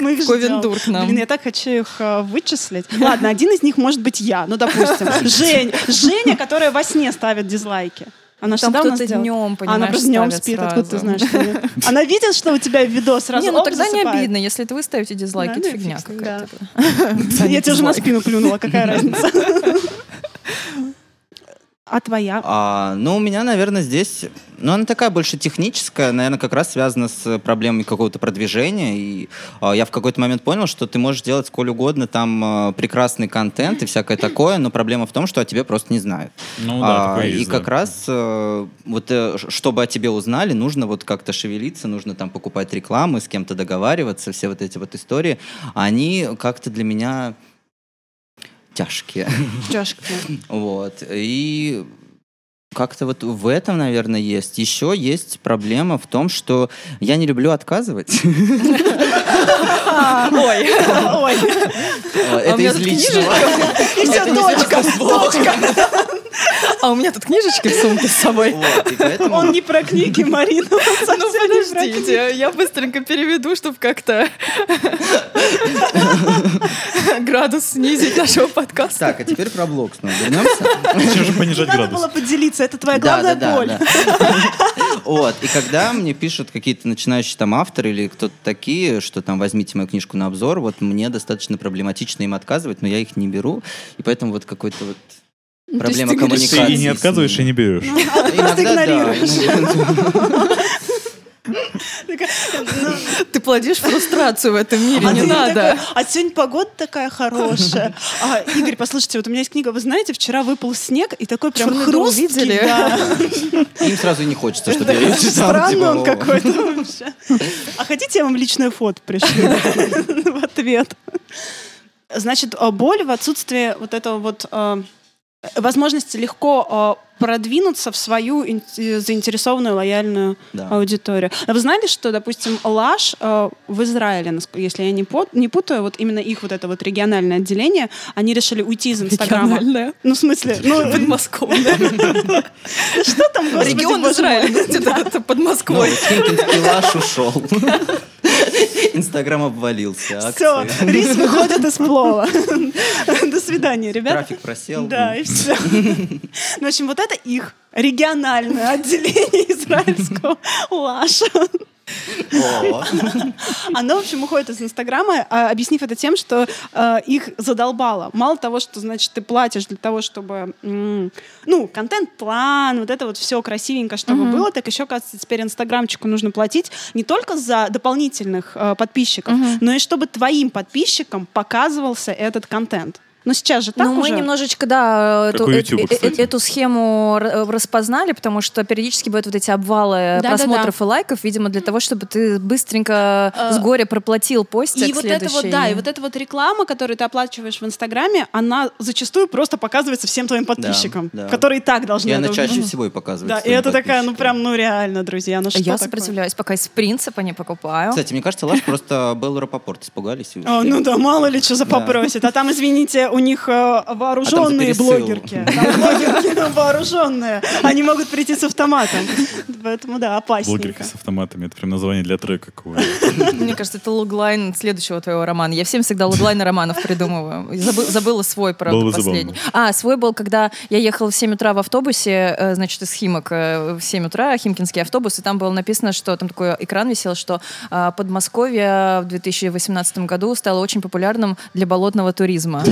Мы их ждем. Ковендур к нам. Блин, я так хочу их э, вычислить. Ладно, один из них может быть я. Ну, допустим, Жень. Женя, которая во сне ставит дизлайки. Она Там кто-то днем, А Она понимаешь, просто днем спит, откуда ты сразу. знаешь, что нет? Она видит, что у тебя видос сразу Не, ну тогда не обидно, если это вы ставите дизлайки, Да, это ну фигня какая-то. Я тебе уже на дизлайк. спину плюнула, какая разница? А твоя? А, ну, у меня, наверное, здесь... Ну, она такая больше техническая, наверное, как раз связана с проблемой какого-то продвижения. И а, я в какой-то момент понял, что ты можешь делать сколь угодно там а, прекрасный контент и всякое такое, но проблема в том, что о тебе просто не знают. Ну да, А, такое и есть, как да. раз э, вот э, чтобы о тебе узнали, нужно вот как-то шевелиться, нужно там покупать рекламу, с кем-то договариваться, все вот эти вот истории, они как-то для меня тяжкие. Чашка. Вот. И как-то вот в этом, наверное, есть. Еще есть проблема в том, что я не люблю отказывать. Ой, Ой, Это у меня из личного. и все, точка, точка. а у меня тут книжечки в сумке с собой. Он не про книги, Марина. Ну подождите, я быстренько переведу, чтобы как-то градус снизить нашего подкаста. Так, а теперь про блог снова вернемся. Зачем же понижать Надо градус? было поделиться, это твоя главная боль. Вот, и когда мне пишут какие-то начинающие там авторы или кто-то такие, что там возьмите мою книжку на обзор, вот мне достаточно проблематично им отказывать, но я их не беру, и поэтому вот какой-то вот Ну, то есть проблема ты говоришь, Ты коммуникации. и не отказываешь, и не берешь. Просто Иногда да. Ты плодишь фрустрацию в этом мире, А не надо. а сегодня погода такая хорошая. А, Игорь, послушайте, вот у меня есть книга, вы знаете, вчера выпал снег, и такой прям хрусткий. видели? Им сразу и не хочется, чтобы я ее читал. Странный типа, он какой-то вообще. А хотите, я вам личное фото пришлю в ответ? Значит, а, боль в отсутствии вот этого вот э, возможности легко э, продвинуться в свою э, заинтересованную, лояльную Да. аудиторию. А вы знали, что, допустим, Лаш э, в Израиле, если я не, пут- не путаю, вот именно их вот это вот региональное отделение, они решили уйти из Инстаграма. Региональное? Ну, в смысле, ну, Подмосковье. что там, Регион? Израиля. ну, под Ну, Москвой. Химкинский лаш ушел. Инстаграм обвалился. Все, акции. рис выходит из плова. До свидания, ребят. Трафик просел. Да, и все. В общем, вот это их региональное отделение израильского Лаша. О, Оно, в общем, уходит из Инстаграма, а, объяснив это тем, что э, их задолбало. Мало того, что, значит, ты платишь для того, чтобы, м, ну, контент-план, вот это вот все красивенько, чтобы было, так еще, кажется, теперь Инстаграмчику нужно платить не только за дополнительных э, подписчиков, но и чтобы твоим подписчикам показывался этот контент. Но сейчас же так Ну, мы уже. немножечко, да, эту, э- э- э- эту схему р- распознали, потому что периодически бывают вот эти обвалы Да-да-да. просмотров и лайков, видимо, для того, чтобы ты быстренько с горя проплатил постик И вот это вот, следующий. да, и вот эта вот реклама, которую ты оплачиваешь в Инстаграме, она зачастую просто показывается всем твоим подписчикам, да. которые и так должны И она это чаще всего и показывает. Да, и это такая, ну прям, ну реально, друзья, ну что Я такое? сопротивляюсь, пока из принципа не покупаю. Кстати, мне кажется, Лаш просто Беллу Рапопорт испугались. и О, ушли. ну да, мало ли что за Да. попросит. А там, извините, у них э, вооруженные блогерки. Там блогерки вооруженные. Они могут прийти с автоматом. Поэтому, да, Блогерка опасненько. с автоматами. Это прям название для трека какого-то. Мне кажется, это логлайн следующего твоего романа. Я всем всегда логлайны романов придумываю. Забыла свой, правда, последний. А, свой был, когда я ехала в 7 утра в автобусе, э, значит, из Химок э, в 7 утра, химкинский автобус, и там было написано, что там такой экран висел, что Подмосковье в 2018 году стало очень популярным для болотного туризма.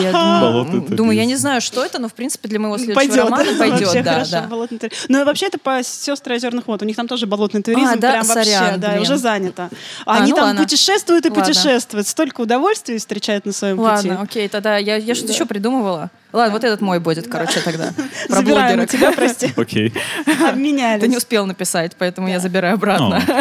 Я думаю, я туризм. не знаю, что это, но, в принципе, для моего следующего романа пойдет. Да, туризм. Ну и вообще это по сестры озерных вод. У них там тоже болотный туризм. А, да? Прям вообще, да, уже занято. А, Они ну там путешествуют и путешествуют. Столько удовольствий встречают на своем пути. Ладно, окей, тогда я что-то еще придумывала. Ладно, вот этот мой будет, короче, тогда. Про Забираем блогерок. тебя, прости. Окей. Обменялись. Ты не успел написать, поэтому я забираю обратно.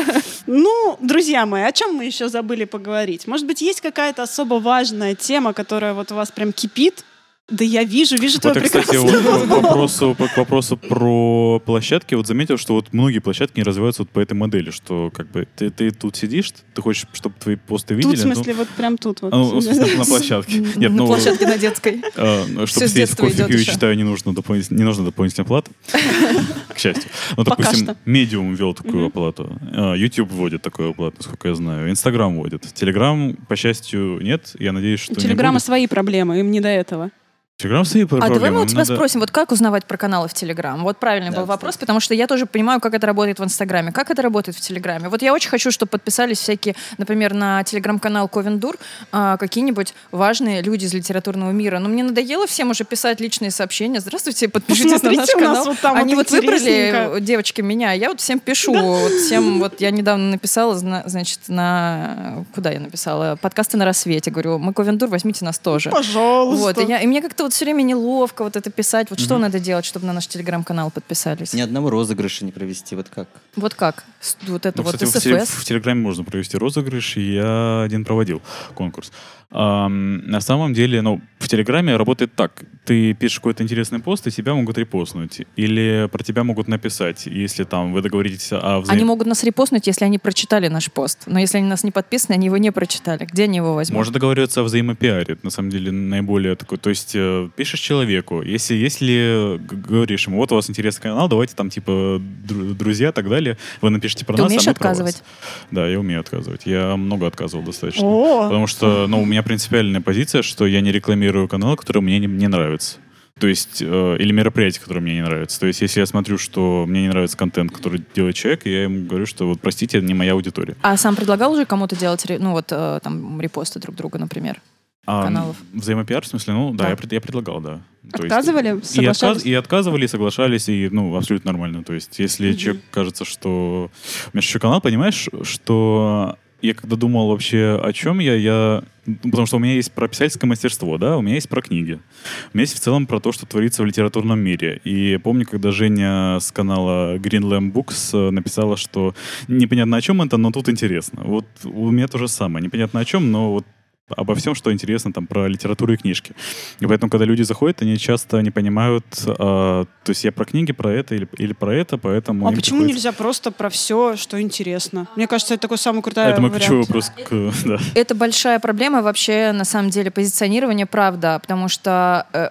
Ну, друзья мои, о чем мы еще забыли поговорить? Может быть, есть какая-то особо важная тема, которая вот у вас прям кипит? Да я вижу, вижу твой Вот я, кстати, вот к вопросу, к вопросу про площадки, вот заметил, что вот многие площадки не развиваются вот по этой модели, что как бы ты, ты тут сидишь, ты хочешь, чтобы твои посты видели, Тут, в смысле, вот прям тут вот. ну, ну, в смысле, на площадке. Нет, На ну, площадке на детской. э, ну, чтобы с сидеть в кофе и читаю, не нужно дополнить- не нужно дополнительная плата. К счастью. Ну, допустим. Medium ввел такую оплату. э, YouTube вводит такую оплату, насколько я знаю. Instagram вводит. Telegram, по счастью, нет. Я надеюсь, что У Телеграма свои проблемы, им не до этого. Telegram свои А проблемы. давай мы у тебя надо- спросим, вот как узнавать про каналы в Телеграм? Вот правильный Да, был кстати. вопрос, потому что я тоже понимаю, как это работает в Инстаграме. Как это работает в Телеграме? Вот я очень хочу, чтобы подписались всякие, например, на Телеграм-канал Ковендур а, какие-нибудь важные люди из литературного мира. Но мне надоело всем уже писать личные сообщения. Здравствуйте, подпишитесь на наш Посмотрите, у нас канал. вот там Они вот выбрали, девочки, меня. Я вот всем пишу. Вот всем, вот я недавно написала, зна- значит, на... Куда я написала? Подкасты на рассвете. Говорю, мы Ковендур, возьмите нас тоже. Пожалуйста. Вот, и, я- и мне как-то вот все время неловко вот это писать. Вот что надо делать, чтобы на наш телеграм-канал подписались? Ни одного розыгрыша не провести. Вот как? Вот как? Вот это Ну, вот кстати, СФС. в Телеграме можно провести розыгрыш, и я один проводил конкурс. На самом деле, ну, в Телеграме работает так. Ты пишешь какой-то интересный пост, и тебя могут репостнуть. Или про тебя могут написать, если там вы договоритесь о взаим... Они могут нас репостнуть, если они прочитали наш пост. Но если они нас не подписаны, они его не прочитали. Где они его возьмут? Можно договариваться о взаимопиаре. Это, на самом деле, наиболее такой. То есть э, пишешь человеку, если, если г- говоришь ему, вот у вас интересный канал, давайте там типа дру- друзья и так далее, вы напишите про Ты нас, а умеешь мы про вас. отказывать? Да, я умею отказывать. Я много отказывал достаточно. О, Потому что, ну, у меня принципиальная позиция, что я не рекламирую канал, который мне не, не нравится. То есть, э, или мероприятие, которое мне не нравится. То есть, если я смотрю, что мне не нравится контент, который делает человек, я ему говорю, что вот простите, это не моя аудитория. А сам предлагал уже кому-то делать, ну вот, э, там, репосты друг другу, например? А, Каналов. Взаимопиар, в смысле, ну да, Да. я, я предлагал, да. То есть- Отказывали? и, отказ- и отказывали, и соглашались, и, ну, абсолютно нормально. То есть, если человек кажется, что... У меня еще канал, понимаешь, что я когда думал вообще, о чем я, я... ну, Потому что у меня есть про писательское мастерство, да, у меня есть про книги. У меня есть в целом про то, что творится в литературном мире. И помню, когда Женя с канала Green Lamb Books э, написала, что непонятно о чем это, но тут интересно. Вот у меня то же самое. Непонятно о чем, но вот обо всем, что интересно там про литературу и книжки. И поэтому, когда люди заходят, они часто не понимают, э, то есть я про книги, про это или, или про это, поэтому... А почему приходится- нельзя просто про все, что интересно? Мне кажется, это такой самый крутой Это мой вариант. ключевой вопрос к... Да. Это большая проблема вообще, на самом деле, позиционирование, правда, потому что э,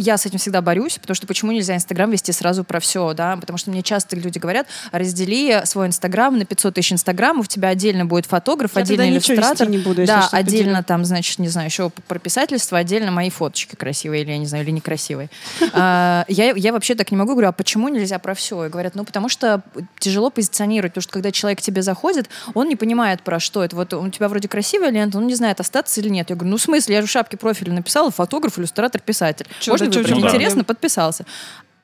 я с этим всегда борюсь, потому что почему нельзя Инстаграм вести сразу про все, да, потому что мне часто люди говорят, раздели свой Инстаграм на 500 тысяч Инстаграмов, у тебя отдельно будет фотограф, Я отдельно иллюстратор, не буду, да, отдельно поделю. там, значит, не знаю, еще про писательство, отдельно мои фоточки красивые или, я не знаю, или некрасивые. А, Я, я вообще так не могу, говорю, а почему нельзя про все? И говорят, ну, потому что тяжело позиционировать, потому что когда человек к тебе заходит, он не понимает, про что это. Вот у тебя вроде красивая лента, он не знает, остаться или нет. Я говорю, ну, в смысле, я же в шапке профиля написала, фотограф, иллюстратор, писатель. Можно выбрать? Интересно, подписался.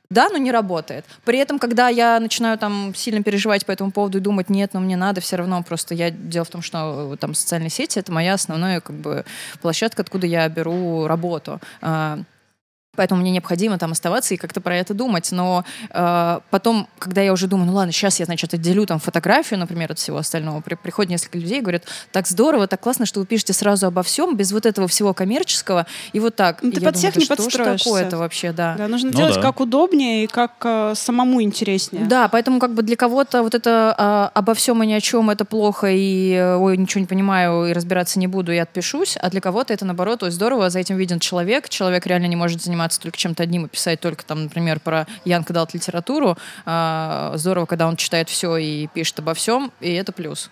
Да, но не работает. При этом, когда я начинаю там сильно переживать по этому поводу и думать, нет, ну мне надо, все равно просто я дело в том, что э, там социальные сети это моя основная как бы площадка, откуда я беру работу. Поэтому мне необходимо там оставаться и как-то про это думать. Но э, потом, когда я уже думаю, ну ладно, сейчас я, значит, отделю там фотографию, например, от всего остального, при- приходит несколько людей и говорят, так здорово, так классно, что вы пишете сразу обо всем, без вот этого всего коммерческого. И вот так. Ну, ты я под думаю, всех да не что ж такое-то вообще, да. Да, нужно Ну делать да. как удобнее и как э, самому интереснее. Да, поэтому как бы для кого-то вот это а, обо всем и ни о чем это плохо, и э, ой, ничего не понимаю, и разбираться не буду, и отпишусь, а для кого-то это наоборот, ой, здорово, за этим виден человек, человек реально не может заниматься только чем-то одним и писать только там, например, про Янка Далт литературу. А, здорово, когда он читает все и пишет обо всем, и это плюс.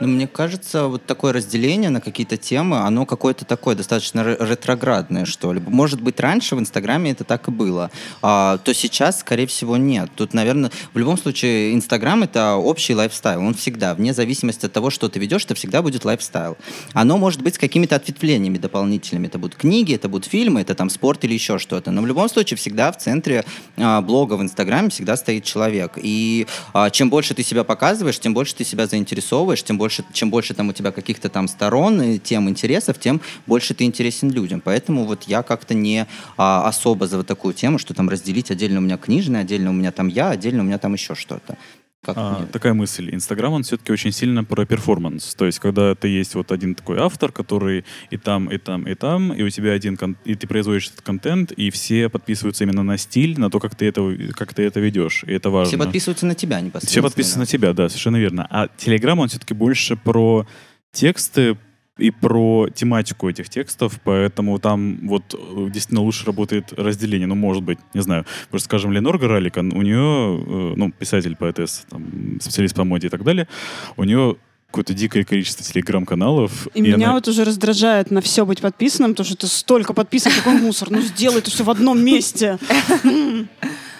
Ну, мне кажется, вот такое разделение на какие-то темы, оно какое-то такое достаточно ре- ретроградное, что ли. Может быть, раньше в Инстаграме это так и было, а, то сейчас, скорее всего, нет. Тут, наверное, в любом случае, Инстаграм — это общий lifestyle. Он всегда, вне зависимости от того, что ты ведешь, это всегда будет lifestyle. Оно может быть с какими-то ответвлениями дополнительными. Это будут книги, это будут фильмы, это там спорт или еще что-то. Но в любом случае, всегда в центре а, блога в Инстаграме всегда стоит человек. И а, чем больше ты себя показываешь, тем больше ты себя заинтересовываешь, тем больше, чем больше там у тебя каких-то там сторон и тем интересов, тем больше ты интересен людям. Поэтому вот я как-то не а, особо за вот такую тему, что там разделить отдельно у меня книжный, отдельно у меня там я, отдельно у меня там еще что-то. Как А, такая мысль. Инстаграм, он все-таки очень сильно про перформанс. То есть, когда ты есть вот один такой автор, который и там, и там, и там, и у тебя один, кон- и ты производишь этот контент, и все подписываются именно на стиль, на то, как ты это, как ты это ведешь. И это важно. Все подписываются на тебя Все непосредственно. подписаны на тебя, да, совершенно верно. А Телеграм, он все-таки больше про тексты и про тематику этих текстов, поэтому там вот э, действительно лучше работает разделение. Ну, может быть, не знаю. Что, скажем, Ленор Горалик, он- у нее, э, ну, писатель, поэтесс, там, специалист по моде и так далее, у нее какое-то дикое количество телеграм-каналов. И, меня она- вот уже раздражает на все быть подписанным, потому что ты столько подписан, какой мусор. Ну сделай это все в одном месте.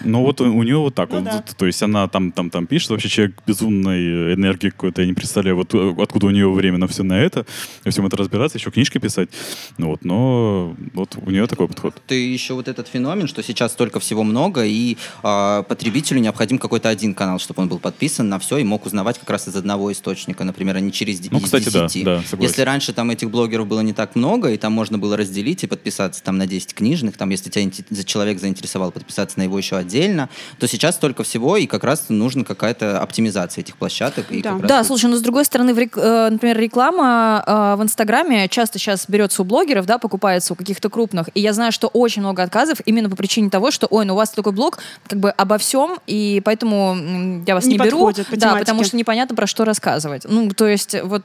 Ну вот у, у нее вот так Ну вот. да. То есть она там, там, там пишет, вообще человек безумной энергии какой-то, я не представляю, вот э, откуда у нее время на все на это, во всем это разбираться, еще книжки писать. Ну вот, но вот у нее такой подход. Ты еще вот этот феномен, что сейчас столько всего много, и а, потребителю необходим какой-то один канал, чтобы он был подписан на все и мог узнавать как раз из одного источника, например, а не через Ну, кстати, да, 10. да, согласен. Если раньше там этих блогеров было не так много, и там можно было разделить и подписаться там на 10 книжных, там, если тебя за- человек заинтересовал, подписаться на его еще отдельно, то сейчас столько всего, и как раз нужна какая-то оптимизация этих площадок. И Да. раз Да, слушай, но с другой стороны, в рек- э, например, реклама э, в Инстаграме часто сейчас берется у блогеров, да, покупается у каких-то крупных. И я знаю, что очень много отказов именно по причине того, что, ой, ну у вас такой блог как бы обо всем, и поэтому я вас Не не, беру. по да, тематике. потому что непонятно, про что рассказывать. Ну, то есть вот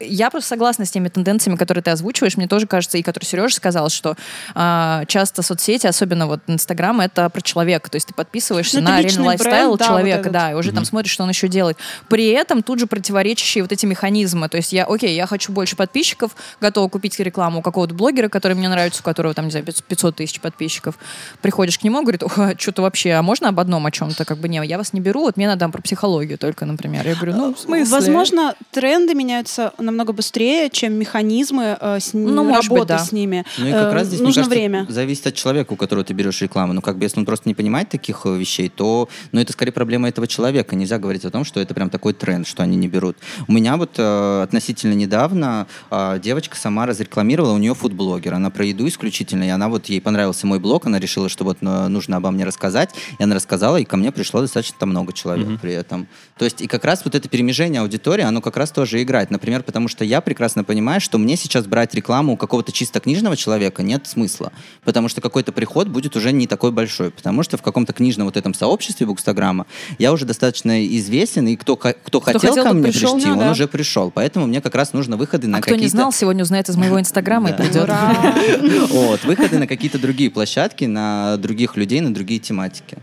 я просто согласна с теми тенденциями, которые ты озвучиваешь. Мне тоже кажется, и который Сережа сказал, что а, часто соцсети, особенно вот Инстаграм, это про человека. То есть ты подписываешься это на реальный лайфстайл бренд, да, вот человека, да, и уже там смотришь, что он еще делает. При этом тут же противоречащие вот эти механизмы. То есть я, окей, я хочу больше подписчиков, готова купить рекламу у какого-то блогера, который мне нравится, у которого там, не знаю, 500 тысяч подписчиков. Приходишь к нему, говорит, что-то вообще, а можно об одном о чем-то? Как бы, не, я вас не беру, вот мне надо там про психологию только, например. Я говорю, ну, в смысле? Возможно, тренды меняются намного быстрее, чем механизмы э, с Ну, работы быть, да. с ними. Ну и как Э, раз здесь, нужно кажется, время. зависит от человека, у которого ты берешь рекламу. Ну, как бы, если он просто не понимает таких э, вещей, то, ну, это скорее проблема этого человека. Нельзя говорить о том, что это прям такой тренд, что они не берут. У меня вот э, относительно недавно э, девочка сама разрекламировала, у нее фудблогер, она про еду исключительно, и она вот, ей понравился мой блог, она решила, что вот э, нужно обо мне рассказать, и она рассказала, и ко мне пришло достаточно там много человек при этом. То есть, и как раз вот это перемежение аудитории, оно как раз тоже играет. Например, потому потому что я прекрасно понимаю, что мне сейчас брать рекламу у какого-то чисто книжного человека нет смысла, потому что какой-то приход будет уже не такой большой, потому что в каком-то книжном вот этом сообществе Букстаграма я уже достаточно известен, и кто, ко- кто, хотел, хотел, ко мне пришел, прийти, ну он да. уже пришел. Поэтому мне как раз нужно выходы на А кто не какие-то... знал, сегодня узнает из моего инстаграма и Да. придет. Вот, выходы на какие-то другие площадки, на других людей, на другие тематики.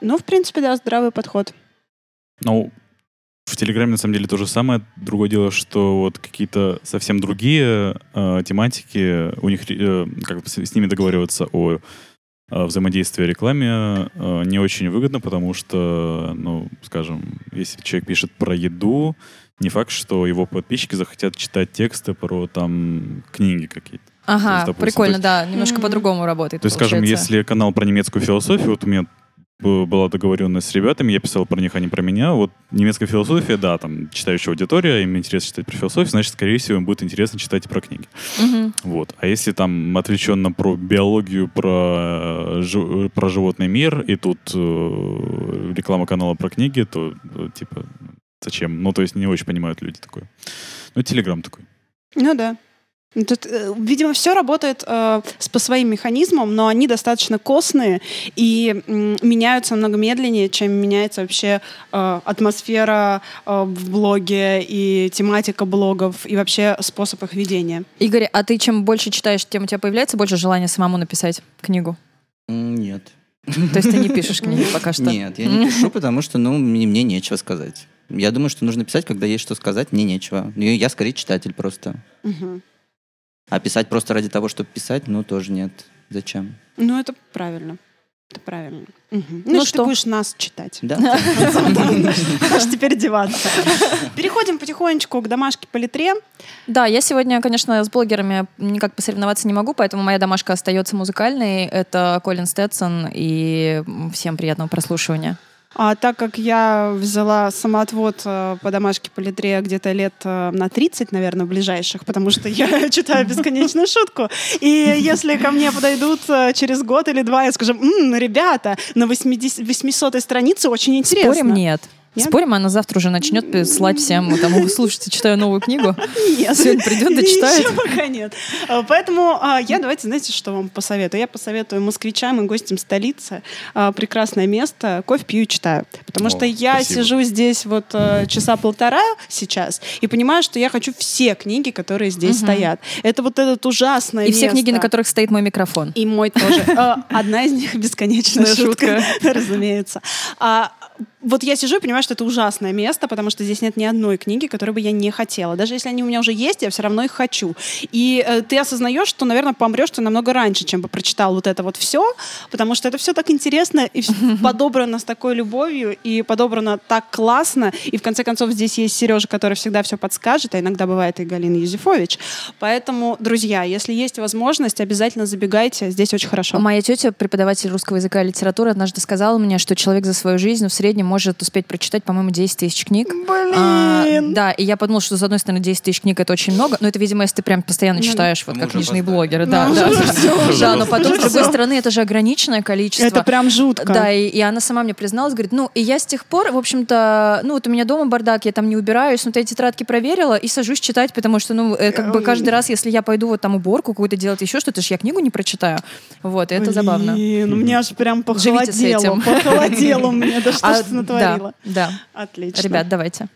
Ну, в принципе, да, здравый подход. Ну, в Телеграме на самом деле то же самое. Другое дело, что вот какие-то совсем другие э, тематики, у них э, как бы с, с ними договариваться о э, взаимодействии рекламе э, не очень выгодно, потому что, ну, скажем, если человек пишет про еду, не факт, что его подписчики захотят читать тексты про там книги какие-то. То Ага, есть, допустим, прикольно, есть- да, немножко Мгм. по-другому работает. То есть, скажем, получается. если канал про немецкую философию, вот у меня была договоренность с ребятами, я писал про них, а не про меня. Вот немецкая философия, да, там читающая аудитория, им интересно читать про философию, значит, скорее всего, им будет интересно читать и про книги. Мгм. Вот. А если там отвлеченно про биологию, про, э, жи- про животный мир, и тут э, реклама канала про книги, то э, типа зачем? Ну, то есть не очень понимают люди такое. Ну, Телеграм такой. Ну да. Ну, Тут, э, видимо, все работает э, с, по своим механизмам, но они достаточно костные и м, меняются намного медленнее, чем меняется вообще э, атмосфера э, в блоге и тематика блогов и вообще способ их ведения. Игорь, а ты чем больше читаешь, тем у тебя появляется больше желания самому написать книгу? Нет. То есть ты не пишешь книги пока что? Нет, я не пишу, потому что, ну, мне, мне нечего сказать. Я думаю, что нужно писать, когда есть что сказать, мне нечего. Я скорее читатель просто. Мгм. А писать просто ради того, чтобы писать, ну, тоже нет. Зачем? Ну, это правильно. Это правильно. Мгм. Ну Ну, что что? ты будешь нас читать. Да? Аж теперь деваться. Переходим потихонечку к домашке по литре. Да, я сегодня, конечно, с блогерами никак посоревноваться не могу, поэтому моя домашка остается музыкальной. Это Колин Стэтсон, и всем приятного прослушивания. А так как я взяла самоотвод э, по домашке по литре где-то лет э, на 30, наверное, ближайших, потому что я читаю бесконечную шутку. И если ко мне подойдут э, через год или два и скажем, «М, ребята, на 80 800 странице очень интересно. Спорим, нет. Нет? Спорим, она завтра уже начнет слать всем, там, «Вы слушайте, читаю новую книгу. Нет. Сегодня придет, дочитает. Еще пока нет. А, Поэтому а, я, давайте, знаете, что вам посоветую? Я посоветую москвичам и гостям столицы а, прекрасное место. Кофе пью и читаю. Потому О, что я спасибо. сижу здесь вот часа полтора сейчас и понимаю, что я хочу все книги, которые здесь Мгм. стоят. Это вот этот ужасное И все место. книги, на которых стоит мой микрофон. И мой тоже. Одна из них бесконечная шутка, разумеется. Вот я сижу и понимаю, что это ужасное место, потому что здесь нет ни одной книги, которую бы я не хотела. Даже если они у меня уже есть, я все равно их хочу. И э, ты осознаешь, что, наверное, помрешь ты намного раньше, чем бы прочитал вот это вот все, потому что это все так интересно и подобрано с такой любовью и подобрано так классно. И в конце концов здесь есть Сережа, который всегда все подскажет, а иногда бывает и Галина Юзефович. Поэтому, друзья, если есть возможность, обязательно забегайте. Здесь очень хорошо. Моя тетя, преподаватель русского языка и литературы, однажды сказала мне, что человек за свою жизнь в среднем может успеть прочитать, по-моему, 10 тысяч книг. Блин! А, да, и я подумала, что, с одной стороны, 10 тысяч книг — это очень много, но это, видимо, если ты прям постоянно Ну да. читаешь, вот Мы как книжные опоздали. блогеры. Да, Ну, да. уже всё, Да, но потом, с другой стороны, это же ограниченное количество. Это прям жутко. Да, и, и она сама мне призналась, говорит, ну, и я с тех пор, в общем-то, ну, вот у меня дома бардак, я там не убираюсь, но я тетрадки проверила и сажусь читать, потому что, ну, э, как бы каждый раз, если я пойду вот там уборку какую-то делать, еще что-то, ж я книгу не прочитаю. Вот, и это забавно. Блин, у меня аж прям Живите с похолодело. этим. Похолодело меня. Да что А, натворила? Да, Отлично. да. Ребят, давайте.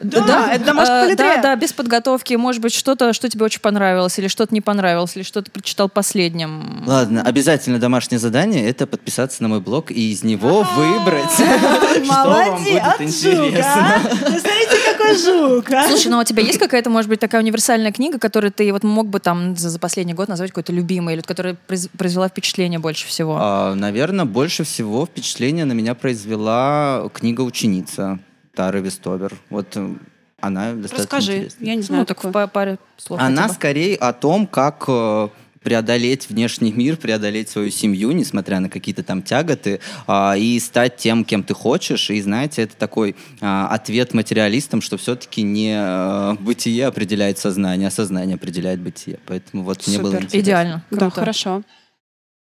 Да, это домашка э. Да, да, без подготовки. Может быть, что-то, что тебе очень понравилось, или что-то не понравилось, или что ты прочитал последним. Ладно, обязательно домашнее задание — это подписаться на мой блог и из него выбрать, что вам будет интересно. Вы смотрите, какой жук, а? Слушай, ну а у тебя есть какая-то, может быть, такая универсальная книга, которую ты вот мог бы там за, последний год назвать какой-то любимой, или которая произ- произвела впечатление больше всего? А, Наверное, больше всего впечатление на меня произвела книга «Ученица» Тары Вестобер. Вот э, она достаточно Расскажи, интересная. я не знаю ну, так в паре слов. Она хотя бы. скорее о том, как э, преодолеть внешний мир, преодолеть свою семью, несмотря на какие-то там тяготы, а, и стать тем, кем ты хочешь. И знаете, это такой а, ответ материалистам, что все-таки не э, бытие определяет сознание, а сознание определяет бытие. Поэтому вот мне было Супер. интересно. Идеально. Да, Круто. хорошо.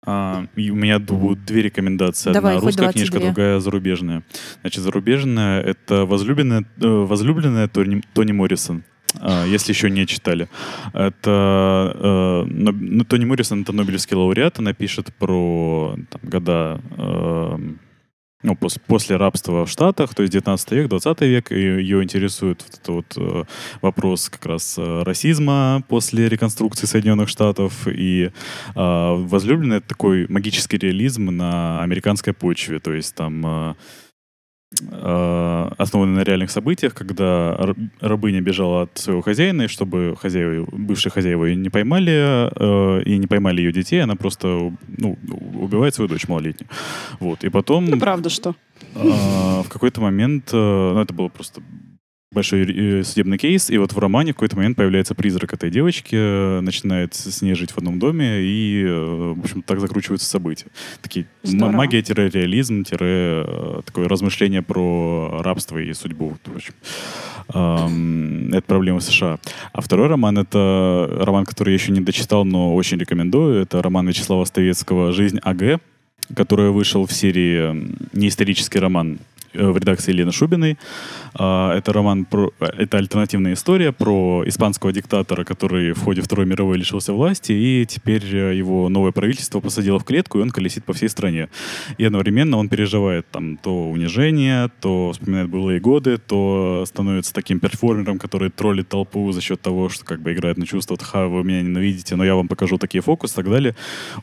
А, и у меня будут две рекомендации. Давай, Одна русская книжка, 22. другая зарубежная. Значит, зарубежная — это возлюбленная, э, возлюбленная Тони, Тони Моррисон. А, Если еще не читали. Это э, Тони Моррисон — это Нобелевский лауреат. Она пишет про там, года э, ну, пос- после рабства в Штатах, то есть 19 век, 20 век, ее интересует вот этот вот э, вопрос как раз э, расизма после реконструкции Соединенных Штатов, и э, возлюбленный такой магический реализм на американской почве, то есть там э, основанный на реальных событиях, когда рабыня бежала от своего хозяина, и чтобы хозяева, бывшие хозяева ее не поймали, э, и не поймали ее детей, она просто ну, убивает свою дочь малолетнюю. Вот. И потом... Ну, правда, что? А, в какой-то момент, э, ну, это было просто большой э, судебный кейс, и вот в романе в какой-то момент появляется призрак этой девочки, э, начинает с ней жить в одном доме, и, э, в общем, так закручиваются события. Такие магия-реализм, такое размышление про рабство и судьбу. В общем, это проблема США. А второй роман — это роман, который я еще не дочитал, но очень рекомендую. Это роман Вячеслава Ставецкого «Жизнь АГ», который вышел в серии «Неисторический роман» в редакции Елены Шубиной. А, Это роман про... э, Это альтернативная история про испанского диктатора, который в ходе Второй мировой лишился власти, и теперь э, его новое правительство посадило в клетку, и он колесит по всей стране. И одновременно он переживает там то унижение, то вспоминает былые годы, то становится таким перформером, который троллит толпу за счет того, что как бы играет на чувство, ха, вы меня ненавидите, но я вам покажу такие фокусы и так далее.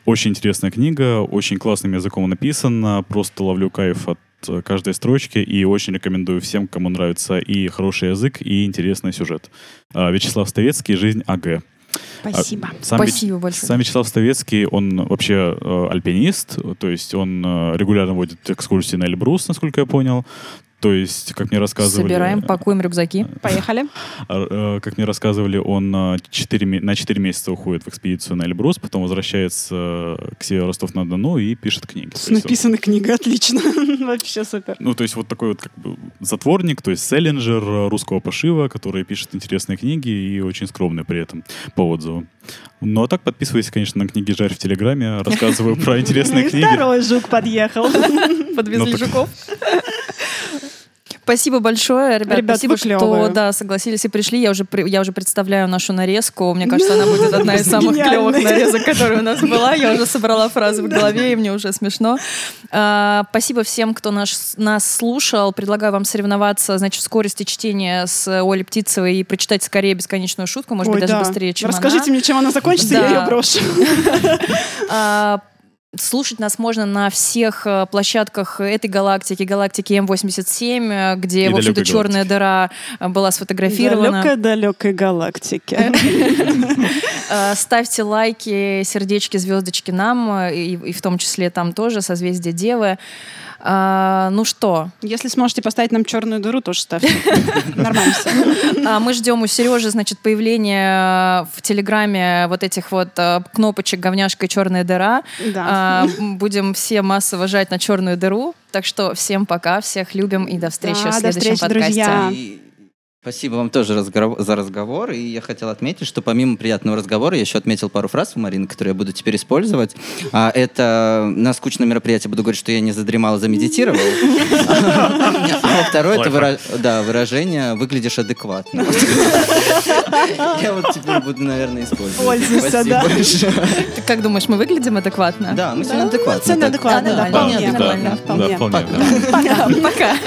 Очень интересная книга, очень классным языком написана, просто ловлю кайф от э, каждой строчки и очень рекомендую всем, кому нравится и хороший язык, и интересный сюжет. А, Вячеслав Ставецкий «Жизнь АГ». Спасибо. А, Сам Вя- Спасибо большое. Сам Вячеслав Ставецкий, он вообще э, альпинист, то есть он э, регулярно водит экскурсии на Эльбрус, насколько я понял. То есть, как мне рассказывали... Собираем, пакуем рюкзаки. Поехали. э, Как мне рассказывали, он э, четыре ме- на 4 месяца уходит в экспедицию на Эльбрус, потом возвращается э, к себе в Ростов-на-Дону и пишет книги. Написана книга, отлично. Вообще супер. Ну, то есть вот такой вот как бы затворник, то есть селлинджер э, русского пошива, который пишет интересные книги и очень скромный при этом по отзывам. Ну, а так подписывайся, конечно, на книги «Жарь» в Телеграме, рассказываю про интересные И книги. второй жук подъехал. Подвезли Ну, жуков. Спасибо большое, ребят. Ребят, спасибо, что да, согласились и пришли. Я уже, я уже представляю нашу нарезку. Мне кажется, она будет одна из самых клевых нарезок, которая у нас была. Я уже собрала фразы в голове, и мне уже смешно. А, спасибо всем, кто наш, нас слушал. Предлагаю вам соревноваться, значит, в скорости чтения с Олей Птицевой и прочитать скорее бесконечную шутку, может Ой, быть, даже да. быстрее, чем Расскажите она. мне, чем она закончится, Да. я ее брошу. Слушать нас можно на всех э, площадках этой галактики, галактики М87, э, где, И в общем-то, черная дыра э, была сфотографирована. Далекой-далекой галактике. Э, Ставьте лайки, сердечки, звездочки нам, и в том числе там тоже, созвездие Девы. А, ну что, Если сможете поставить нам черную дыру, тоже ставьте. Нормально все. а, мы ждем у Сережи, значит, появления в Телеграме вот этих вот э, кнопочек говняшка и черная дыра. А, Будем все массово жать на черную дыру. Так что всем пока, всех любим и до встречи в следующем подкасте. Спасибо вам тоже за разговор. И я хотел отметить, что помимо приятного разговора, я еще отметил пару фраз у Марины, которые я буду теперь использовать. А, это на скучном мероприятии буду говорить, что я не задремал, а замедитировал. А второе это выражение «выглядишь адекватно». Я вот теперь буду, наверное, использовать. Пользуйся, да. Ты как думаешь, мы выглядим адекватно? Да, мы сегодня адекватно. Так. адекватно, да, вполне. вполне. Пока.